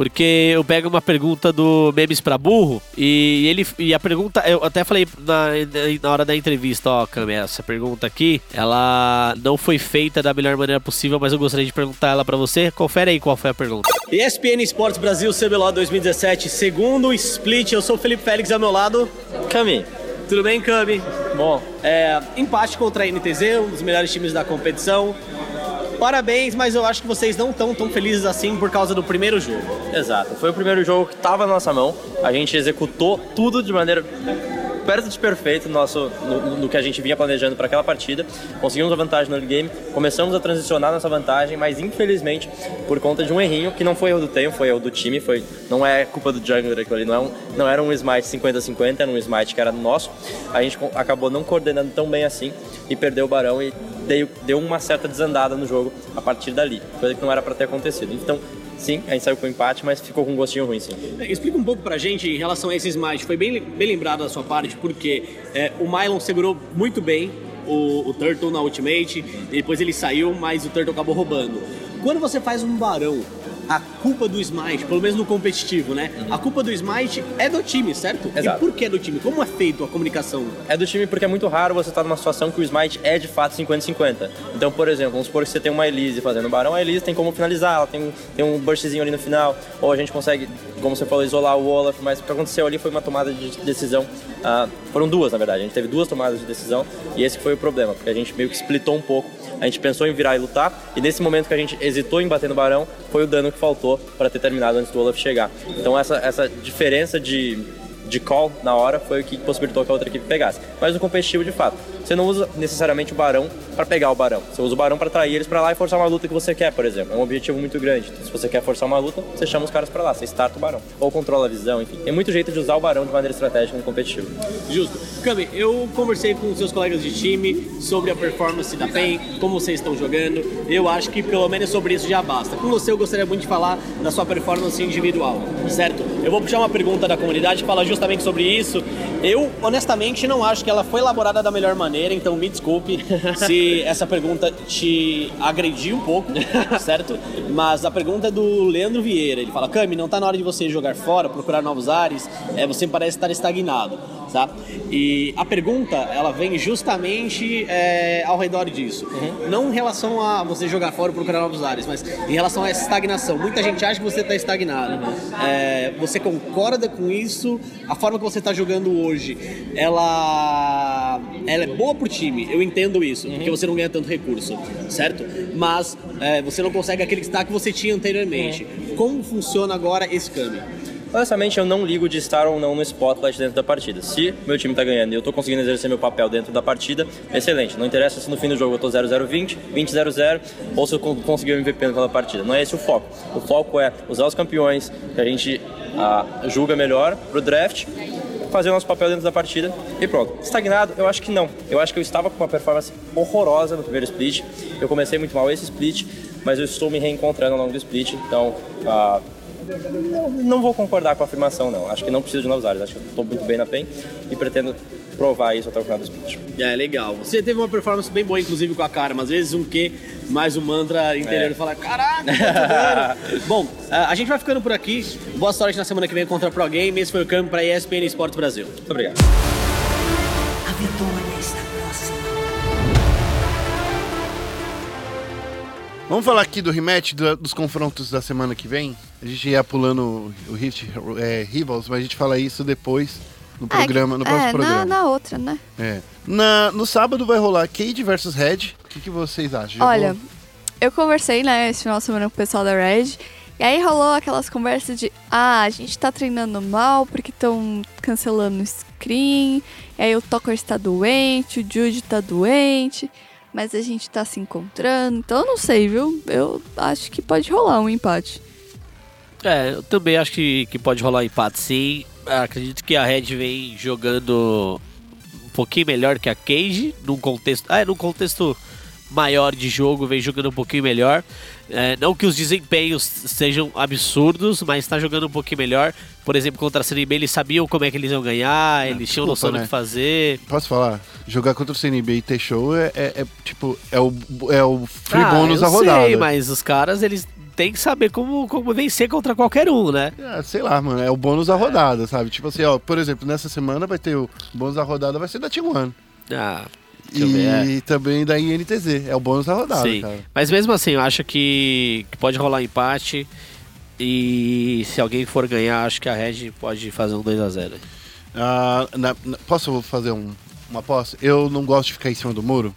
porque eu pego uma pergunta do Memes pra Burro, e ele e a pergunta, eu até falei na, na hora da entrevista, ó, Kami, essa pergunta aqui, ela não foi feita da melhor maneira possível, mas eu gostaria de perguntar ela pra você. Confere aí qual foi a pergunta. ESPN Esportes Brasil CBLOL 2017, segundo split. Eu sou o Felipe Félix ao meu lado. Cami. Tudo bem, Cami? Bom, é, empate contra a NTZ, um dos melhores times da competição. Parabéns, mas eu acho que vocês não estão tão felizes assim por causa do primeiro jogo. Exato. Foi o primeiro jogo que estava na nossa mão. A gente executou tudo de maneira perto de perfeito no, nosso, no, no que a gente vinha planejando para aquela partida. Conseguimos a vantagem no early game, começamos a transicionar nessa vantagem, mas infelizmente, por conta de um errinho, que não foi erro do Tenho, foi erro do time, foi, não é culpa do jungler aquilo ali, não, é um, não era um smite 50-50, era um smite que era nosso. A gente acabou não coordenando tão bem assim e perdeu o Barão e deu, deu uma certa desandada no jogo a partir dali, coisa que não era para ter acontecido. Então, sim, a gente saiu com empate, mas ficou com um gostinho ruim, sim. É, Explica um pouco pra gente em relação a esse smite. Foi bem, bem lembrado da sua parte, porque é, o Mylon segurou muito bem o, o Turtle na Ultimate, depois ele saiu, mas o Turtle acabou roubando. Quando você faz um barão, a culpa do smite, pelo menos no competitivo, né? A culpa do smite é do time, certo? Exato. E por que é do time? Como é feito a comunicação? É do time porque é muito raro você estar numa situação que o smite é de fato 50-50. Então, por exemplo, vamos supor que você tem uma Elise fazendo um barão, a Elise tem como finalizar, ela tem, tem um burstzinho ali no final, ou a gente consegue, como você falou, isolar o Olaf, mas o que aconteceu ali foi uma tomada de decisão. ah, foram duas, na verdade, a gente teve duas tomadas de decisão e esse foi o problema, porque a gente meio que splitou um pouco. A gente pensou em virar e lutar, e nesse momento que a gente hesitou em bater no barão, foi o dano que faltou para ter terminado antes do Olaf chegar. Então, essa, essa diferença de de call na hora foi o que possibilitou que a outra equipe pegasse. Mas no competitivo, de fato, você não usa necessariamente o barão para pegar o barão. Você usa o barão para atrair eles para lá e forçar uma luta que você quer, por exemplo. É um objetivo muito grande. Então, se você quer forçar uma luta, você chama os caras para lá, você starta o barão. Ou controla a visão, enfim. Tem muito jeito de usar o barão de maneira estratégica no competitivo. Justo. Cami, eu conversei com seus colegas de time sobre a performance da PEN, como vocês estão jogando. Eu acho que pelo menos sobre isso já basta. Com você eu gostaria muito de falar da sua performance individual, certo? Eu vou puxar uma pergunta da comunidade que fala justamente sobre isso. Eu, honestamente, não acho que ela foi elaborada da melhor maneira, então me desculpe se essa pergunta te agrediu um pouco, certo? Mas a pergunta é do Leandro Vieira. Ele fala: Cami, não tá na hora de você jogar fora, procurar novos ares? É, você parece estar estagnado tá? E a pergunta, ela vem justamente é, ao redor disso. Não em relação a você jogar fora e procurar novos ares, mas em relação a essa estagnação. Muita gente acha que você está estagnado. É, você concorda com isso? A forma que você está jogando hoje, ela, ela é boa pro time, eu entendo isso, porque você não ganha tanto recurso, certo? Mas é, você não consegue aquele destaque que você tinha anteriormente. Como funciona agora esse caminho? Honestamente, eu não ligo de estar ou não no spotlight dentro da partida. Se meu time tá ganhando e eu tô conseguindo exercer meu papel dentro da partida, excelente. Não interessa se no fim do jogo eu tô 0-0-20, 20-0-0 ou se eu con- conseguir o MVP naquela partida. Não é esse o foco. O foco é usar os campeões que a gente ah, julga melhor pro draft, fazer o nosso papel dentro da partida e pronto. Estagnado? Eu acho que não. Eu acho que eu estava com uma performance horrorosa no primeiro split. Eu comecei muito mal esse split, mas eu estou me reencontrando ao longo do split. Então, ah, não, não vou concordar com a afirmação, não. Acho que não preciso de novos áreas. Acho que estou muito bem na PEN e pretendo provar isso até o final do split. É, legal. Você teve uma performance bem boa, inclusive, com a cara, mas às vezes um Q mais um mantra interior É. fala: Caraca, dano." Bom, a gente vai ficando por aqui. Boa sorte na semana que vem contra a Pro Game. Esse foi o campo para ESPN Esportes Brasil. Muito obrigado. A vitória está próxima. Vamos falar aqui do rematch do- dos confrontos da semana que vem? A gente ia pulando o Rift é, Rivals, mas a gente fala isso depois no programa, no próximo é, programa. Na, na outra, né? É. Na, no sábado vai rolar Cade versus Red. O que, que vocês acham? Já Olha, vou- eu conversei, né, esse final de semana com o pessoal da Red. E aí rolou aquelas conversas de, ah, a gente tá treinando mal porque estão cancelando o screen. E aí o Tucker está doente, o Jude tá doente. Mas a gente tá se encontrando. Então eu não sei, viu? Eu acho que pode rolar um empate. É, eu também acho que, que pode rolar empate sim. Acredito que a Red vem jogando um pouquinho melhor que a Cage, num contexto. Ah, num contexto maior de jogo, vem jogando um pouquinho melhor. É, não que os desempenhos sejam absurdos, mas está jogando um pouquinho melhor. Por exemplo, contra a CNB, eles sabiam como é que eles iam ganhar, eles tinham noção do né? que fazer. Posso falar? Jogar contra o CNB e ter show é, é- é, tipo, é o, é o free Ah, bônus da rodada. Sei, mas os caras, eles têm que saber como, como vencer contra qualquer um, né? Ah, sei lá, mano, é o bônus da rodada, sabe? Tipo assim, ó, por exemplo, nessa semana vai ter o bônus da rodada, vai ser da T1. Ah, E ver, é. também da INTZ, é o bônus da rodada, Sim. cara. Mas mesmo assim, eu acho que, que pode rolar empate. E se alguém for ganhar, acho que a Red pode fazer um 2x0. Ah, posso fazer um, uma aposta? Eu não gosto de ficar em cima do muro.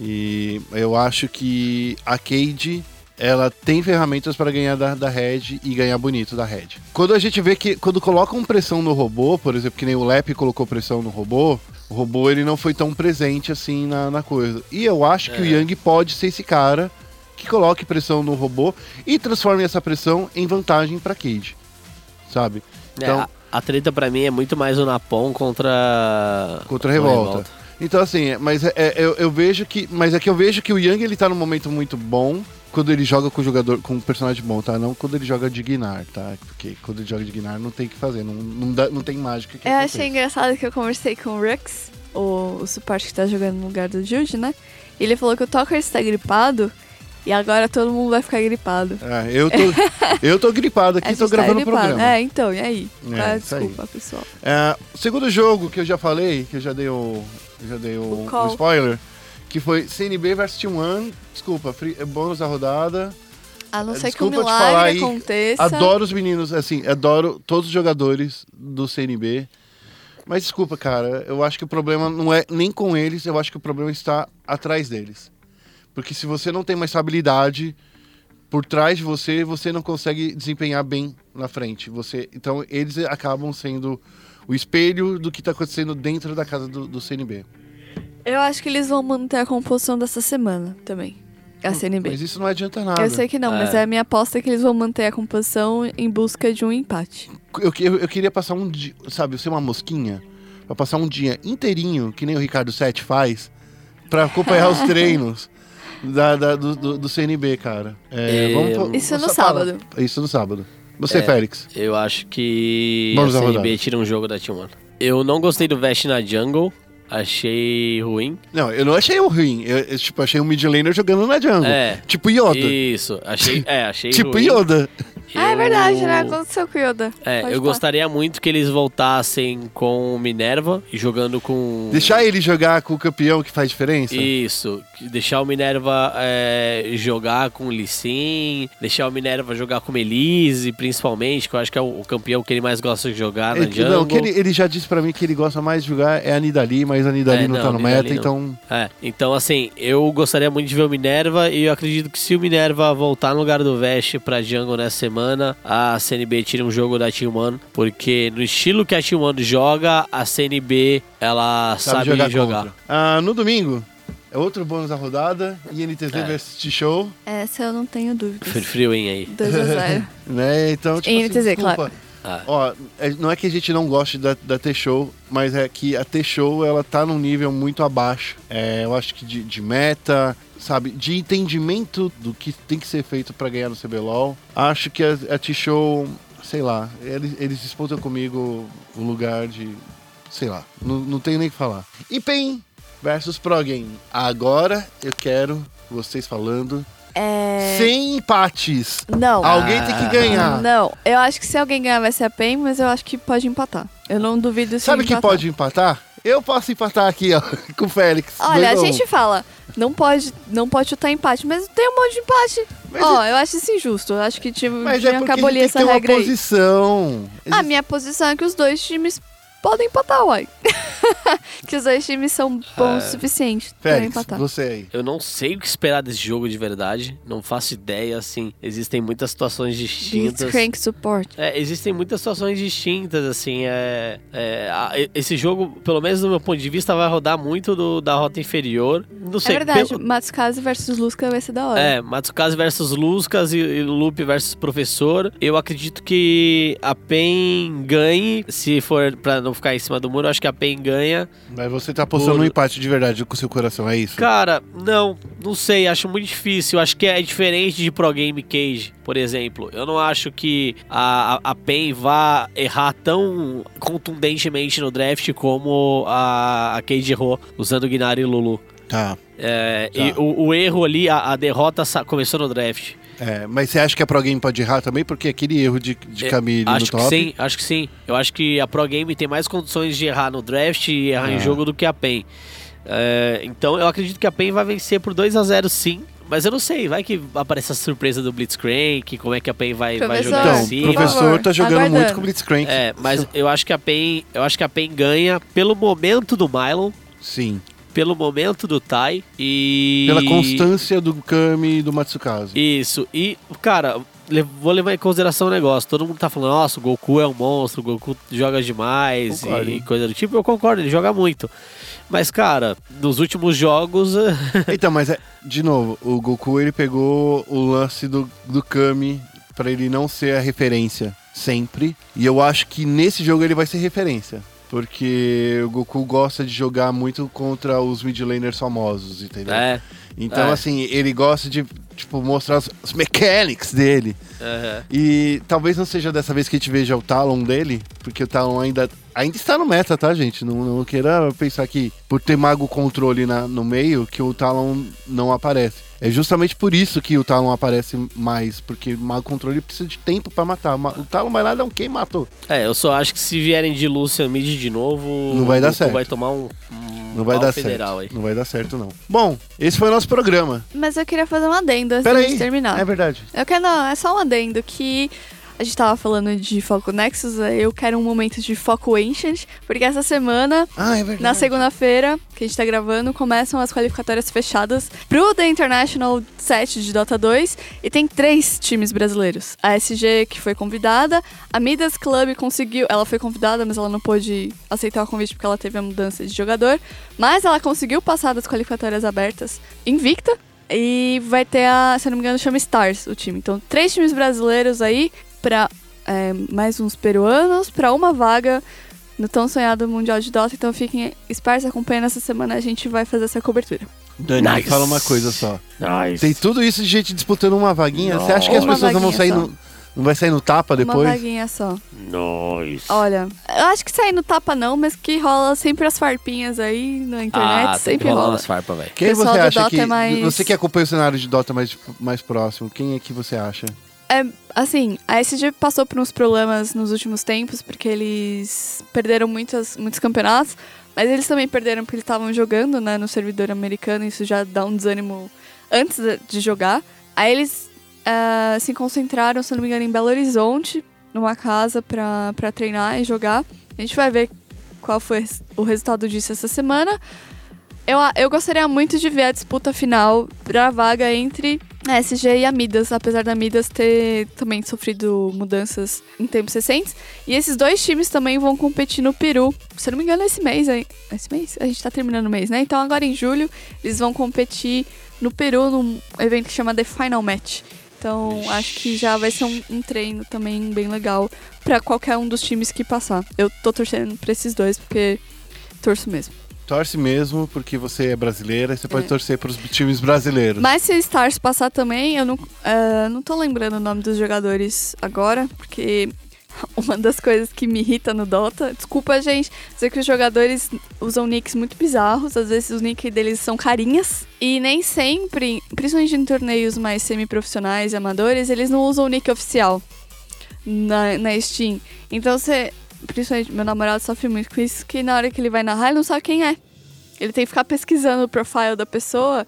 E eu acho que a Cade, ela tem ferramentas para ganhar da, da Red e ganhar bonito da Red. Quando a gente vê que, quando colocam pressão no robô, por exemplo, que nem o Lep colocou pressão no robô, o robô ele não foi tão presente assim na, na coisa. E eu acho que o É. Yang pode ser esse cara que coloque pressão no robô e transforme essa pressão em vantagem para Cade. Sabe? É, a, a treta pra mim é muito mais o Napon contra. contra a revolta. Então assim, é- mas é- é- eu, eu vejo que, mas é que eu vejo que o Yang ele tá num momento muito bom quando ele joga com o jogador, com um personagem bom, tá? Não quando ele joga de Gnar, tá? Porque quando ele joga de Gnar não tem o que fazer, não, não, dá- não tem mágica que Eu achei engraçado que eu conversei com o Rux, o, o suporte que tá jogando no lugar do Jude, né? E ele falou que o Tucker está gripado e agora todo mundo vai ficar gripado. É, eu tô, eu tô gripado aqui, tô tá gravando o gripado. programa. É, então, e aí? É, é a isso aí. desculpa, pessoal? É, o segundo jogo que eu já falei, que eu já dei o, já dei o, call. o spoiler, que foi CNB versus T1, desculpa, free, é bônus da rodada. A não ser que um falar milagre aí, aconteça. Adoro os meninos, assim, adoro todos os jogadores do CNB. Mas desculpa, cara, eu acho que o problema não é nem com eles, eu acho que o problema está atrás deles. Porque se você não tem uma estabilidade por trás de você, você não consegue desempenhar bem na frente. Você, então eles acabam sendo o espelho do que está acontecendo dentro da casa do, do CNB. Eu acho que eles vão manter a composição dessa semana também. A CNB. Mas isso não adianta nada. Eu sei que não, mas é a minha aposta é que eles vão manter a composição em busca de um empate. Eu, eu, eu queria passar um dia, sabe, ser uma mosquinha, pra passar um dia inteirinho, que nem o Ricardo Sete faz, pra acompanhar os treinos da, da- do, do, do CNB, cara. É, É, vamos, Isso no vamos- sábado. Isso no sábado. Você, É. Félix. Eu acho que Vamos a CNB rodada. tira um jogo da T1. Eu não gostei do Vest na jungle. Achei ruim. Não, eu não achei ruim. Eu, eu, tipo, achei um mid laner jogando na jungle. É. Tipo Yoda. Isso, achei, é, achei tipo ruim. Yoda. Ah, é Eu- verdade, né? Aconteceu com o Yoda. É, Pode eu falar. gostaria muito que eles voltassem com o Minerva e jogando com. Deixar ele jogar com o campeão que faz diferença. Isso, deixar o Minerva é, jogar com o Lee Sin, deixar o Minerva jogar com o Elise, principalmente, que eu acho que é o, campeão que ele mais gosta de jogar na Ele, jungle. não, que ele, ele já disse pra mim que ele gosta mais de jogar é a Nidali, mas a Nidali É, não, não, tá no Nidali meta, não. então. É, então assim, eu gostaria muito de ver o Minerva e eu acredito que se o Minerva voltar no lugar do Vest pra Jungle nessa semana, a CNB tira um jogo da T1, porque no estilo que a T1 joga, a CNB ela sabe, jogar. contra. Ah, no domingo, é outro bônus da rodada, INTZ É. vs T-Show, Essa eu não tenho dúvidas. Fri- Frioin aí. 2 a 0 né? Então, tipo INTZ, assim, desculpa. claro. Ah. Ó, é- não é que a gente não goste da, da T-Show, mas é que a T-Show, ela tá num nível muito abaixo. É, eu acho que de, de meta, sabe, de entendimento do que tem que ser feito pra ganhar no CBLOL. Acho que a, a T-Show, sei lá, eles, eles disputam comigo o lugar de, sei lá, não, não tenho nem o que falar. E PEN versus Progame. Agora eu quero vocês falando É... sem empates. Não. Alguém tem que ganhar. Não, eu acho que se alguém ganhar vai ser a PEN, mas eu acho que pode empatar. Eu não duvido se Sabe empatar. pode empatar? Eu posso empatar aqui, ó, com o Félix. Olha, a um. gente fala, Não pode, não pode chutar empate, mas tem um monte de empate. Ó, eu acho isso injusto. Eu acho que time, Mas tinha é que abolir ele tem que essa regra aí. posição. A minha posição é que os dois times podem empatar, uai. que os dois times são bons o suficiente pra Félix, empatar. você aí. Eu não sei o que esperar desse jogo de verdade. Não faço ideia, assim. Existem muitas situações distintas. Blitzcrank Support. É, existem muitas situações distintas, assim. É, é, a- esse jogo, pelo menos do meu ponto de vista, vai rodar muito do- da rota inferior. Não sei. é verdade, pelo- Matsukaze versus Lusca vai ser da hora. É, Matsukaze versus Luscas e, e Lupe versus Professor. Eu acredito que a PEN ganhe. Se for pra não ficar em cima do muro, eu acho que a PEN ganha. Mas você tá apostando Por- no empate de verdade com o seu coração, é isso? Cara, não, não sei, acho muito difícil. Acho que é diferente de Pro Game Cage, por exemplo. Eu não acho que a, a, PEN vá errar tão contundentemente no draft como a, a Cage errou usando Gnari e Lulu. Tá. É, Tá. E o, o erro ali, a, a derrota começou no draft. É, mas você acha que a Pro Game pode errar também? Porque aquele erro de, de É, Camille no acho top. que sim, acho que sim. Eu acho que a Pro Game tem mais condições de errar no draft e errar em Ah. jogo do que a PEN. É, então eu acredito que a PEN vai vencer por 2 a 0 sim. Mas eu não sei, vai que aparece a surpresa do Blitzcrank, como é que a PEN vai, vai jogar Então, em o professor tá jogando aguardando. muito com o Blitzcrank. É, mas eu acho que a PEN, eu acho que a PEN ganha pelo momento do Mylon, Sim. Pelo momento do Tai e Pela constância do Kami e do Matsukaze. Isso. E, cara, vou levar em consideração um negócio. Todo mundo tá falando, nossa, o Goku é um monstro, o Goku joga demais Concordo, e hein? coisa do tipo. Eu concordo, ele joga muito. Mas, cara, nos últimos jogos. Então, mas é, de novo, o Goku ele pegou o lance do, do Kami pra ele não ser a referência sempre. E eu acho que nesse jogo ele vai ser referência. Porque o Goku gosta de jogar muito contra os mid laners famosos, entendeu? é. Então, É. assim, ele gosta de, tipo, mostrar os, mechanics dele. aham. E talvez não seja dessa vez que a gente veja o Talon dele, porque o Talon ainda, ainda está no meta, tá, gente? Não, não queira pensar que por ter Mago Controle na, no meio, que o Talon não aparece. É justamente por isso que o Talon aparece mais, porque Mago Controle precisa de tempo pra matar. Ma- O Talon vai lá dar um quem matou. É, eu só acho que se vierem de Lucian Mid de novo. Não vai dar o certo. vai tomar um. um Não vai dar federal certo. aí. Não vai dar certo, não. Bom, esse foi o nosso programa. Mas eu queria fazer um adendo antes Pera gente terminar. É verdade. Eu quero, não, é só um adendo que a gente tava falando de Foco Nexus, aí eu quero um momento de Foco Ancient, porque essa semana, Ah, é na segunda-feira, que a gente tá gravando, começam as qualificatórias fechadas pro The International 7 de Dota 2 e tem três times brasileiros. A SG, que foi convidada, a Midas Club conseguiu, ela foi convidada, mas ela não pôde aceitar o convite porque ela teve a mudança de jogador, mas ela conseguiu passar das qualificatórias abertas invicta, e vai ter a, se eu não me engano, chama Stars o time. Então, três times brasileiros aí pra é, mais uns peruanos pra uma vaga no tão sonhado Mundial de Dota. Então, fiquem espertos, acompanhando essa semana. A gente vai fazer essa cobertura. Dani, Nice. fala uma coisa só. Nice. Tem tudo isso de gente disputando uma vaguinha. Você acha que as Uma pessoas não vão sair vaguinha no. Não vai sair no tapa Uma depois? vaguinha só. Nice. Olha, eu acho que sair no tapa não, mas que rola sempre as farpinhas aí na internet. ah, tem que sempre rola. umas farpas, velho. Quem Pessoal você do acha Dota que. é mais- Você que acompanha o cenário de Dota mais, mais próximo, quem é que você acha? É, assim, a SG passou por uns problemas nos últimos tempos, porque eles perderam muitas, muitos campeonatos, mas eles também perderam porque eles estavam jogando né, no servidor americano, isso já dá um desânimo antes de- jogar. Aí eles ah, se concentraram, se não me engano, em Belo Horizonte, numa casa pra treinar e jogar. A gente vai ver qual foi o resultado disso essa semana. Eu, eu gostaria muito de ver a disputa final pra vaga entre a SG e a Midas, apesar da Midas ter também sofrido mudanças em tempos recentes. E esses dois times também vão competir no Peru. Se eu não me engano, esse mês aí. Esse mês? A gente tá terminando o mês, né? Então agora em julho eles vão competir no Peru num evento que chama The Final Match. Então acho que já vai ser um, um treino também bem legal pra qualquer um dos times que passar. Eu tô torcendo pra esses dois porque torço mesmo. Torce mesmo, porque você é brasileira e você pode É. torcer para os times brasileiros. Mas se o Stars passar também, eu não, eh, não tô lembrando o nome dos jogadores agora, porque uma das coisas que me irrita no Dota, desculpa, gente, dizer que os jogadores usam nicks muito bizarros, às vezes os nicks deles são carinhas, e nem sempre, principalmente em torneios mais semi-profissionais e amadores, eles não usam o nick oficial na, na Steam. Então você, principalmente meu namorado sofre muito com isso, que na hora que ele vai narrar, ele não sabe quem é. Ele tem que ficar pesquisando o profile da pessoa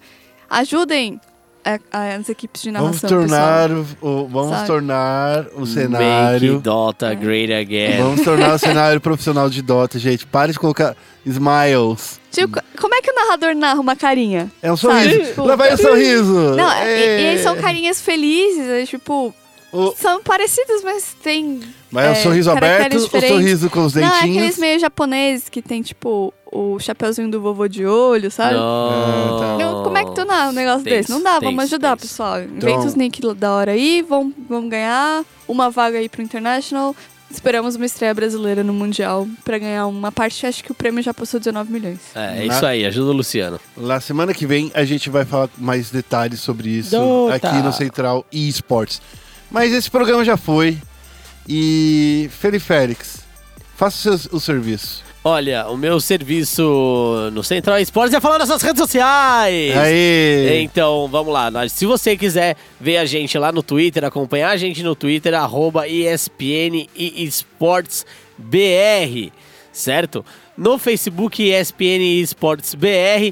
Ajudem a- a- as equipes de Vamos narração, tornar, pessoal. o, vamos Sabe? tornar o Make cenário. Dota great again. Vamos tornar o cenário profissional de Dota, gente. Pare de colocar smiles. Tipo, como é que o narrador narra uma carinha? É um Sabe? sorriso. Tipo, Lá vai o sorriso. Não, e, É. e eles são carinhas felizes, é, tipo. O- São parecidos, mas tem. Mas é o é, sorriso aberto, o sorriso com os Não, é dentinhos. aqueles meio japoneses que tem, tipo, o chapeuzinho do vovô de olho, sabe? Não. tá. Não, como é que tu narra um negócio Tenso, desse? Não dá, vamos tenso, ajudar, tenso. pessoal. Inventa Então- os nick da hora aí, vamos, vamos ganhar uma vaga aí pro International. Esperamos uma estreia brasileira no Mundial pra ganhar uma parte. Acho que o prêmio já passou 19 milhões. É, é isso aí, ajuda o Luciano. Na semana que vem a gente vai falar mais detalhes sobre isso Dota. aqui no Central eSports. Mas esse programa já foi. E Felipe Félix, faça o, seu, o serviço. Olha, o meu serviço no Central Esportes é falar nas nossas redes sociais. Aê! Então, vamos lá. Nós- Se você quiser ver a gente lá no Twitter, acompanhar a gente no Twitter, arroba ESPN e Esportes BR, certo? No Facebook, ESPN Esportes BR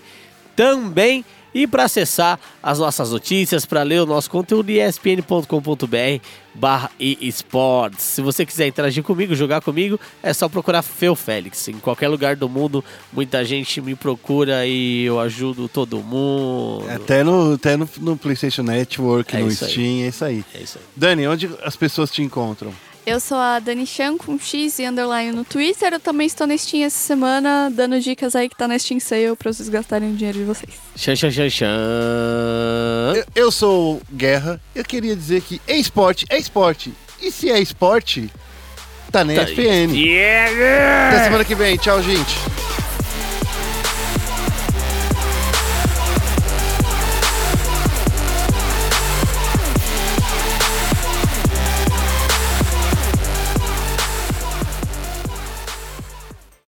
também. E para acessar as nossas notícias, para ler o nosso conteúdo, espn.com.br barra esportes. Se você quiser interagir comigo, jogar comigo, é só procurar Feu Félix. Em qualquer lugar do mundo, muita gente me procura e eu ajudo todo mundo. Até no, até no, no PlayStation Network, É no isso aí. Steam, é isso aí. É isso aí. Dani, onde as pessoas te encontram? Eu sou a Dani Chan com X e underline no Twitter. Eu também estou na Steam essa semana, dando dicas aí que tá na Steam Sale pra vocês gastarem o dinheiro de vocês. Xan, xan, xan, xan. Eu, eu sou Guerra. Eu queria dizer que é esporte, é esporte. E se é esporte, tá na Tá ESPN. Yeah! Até semana que vem. Tchau, gente.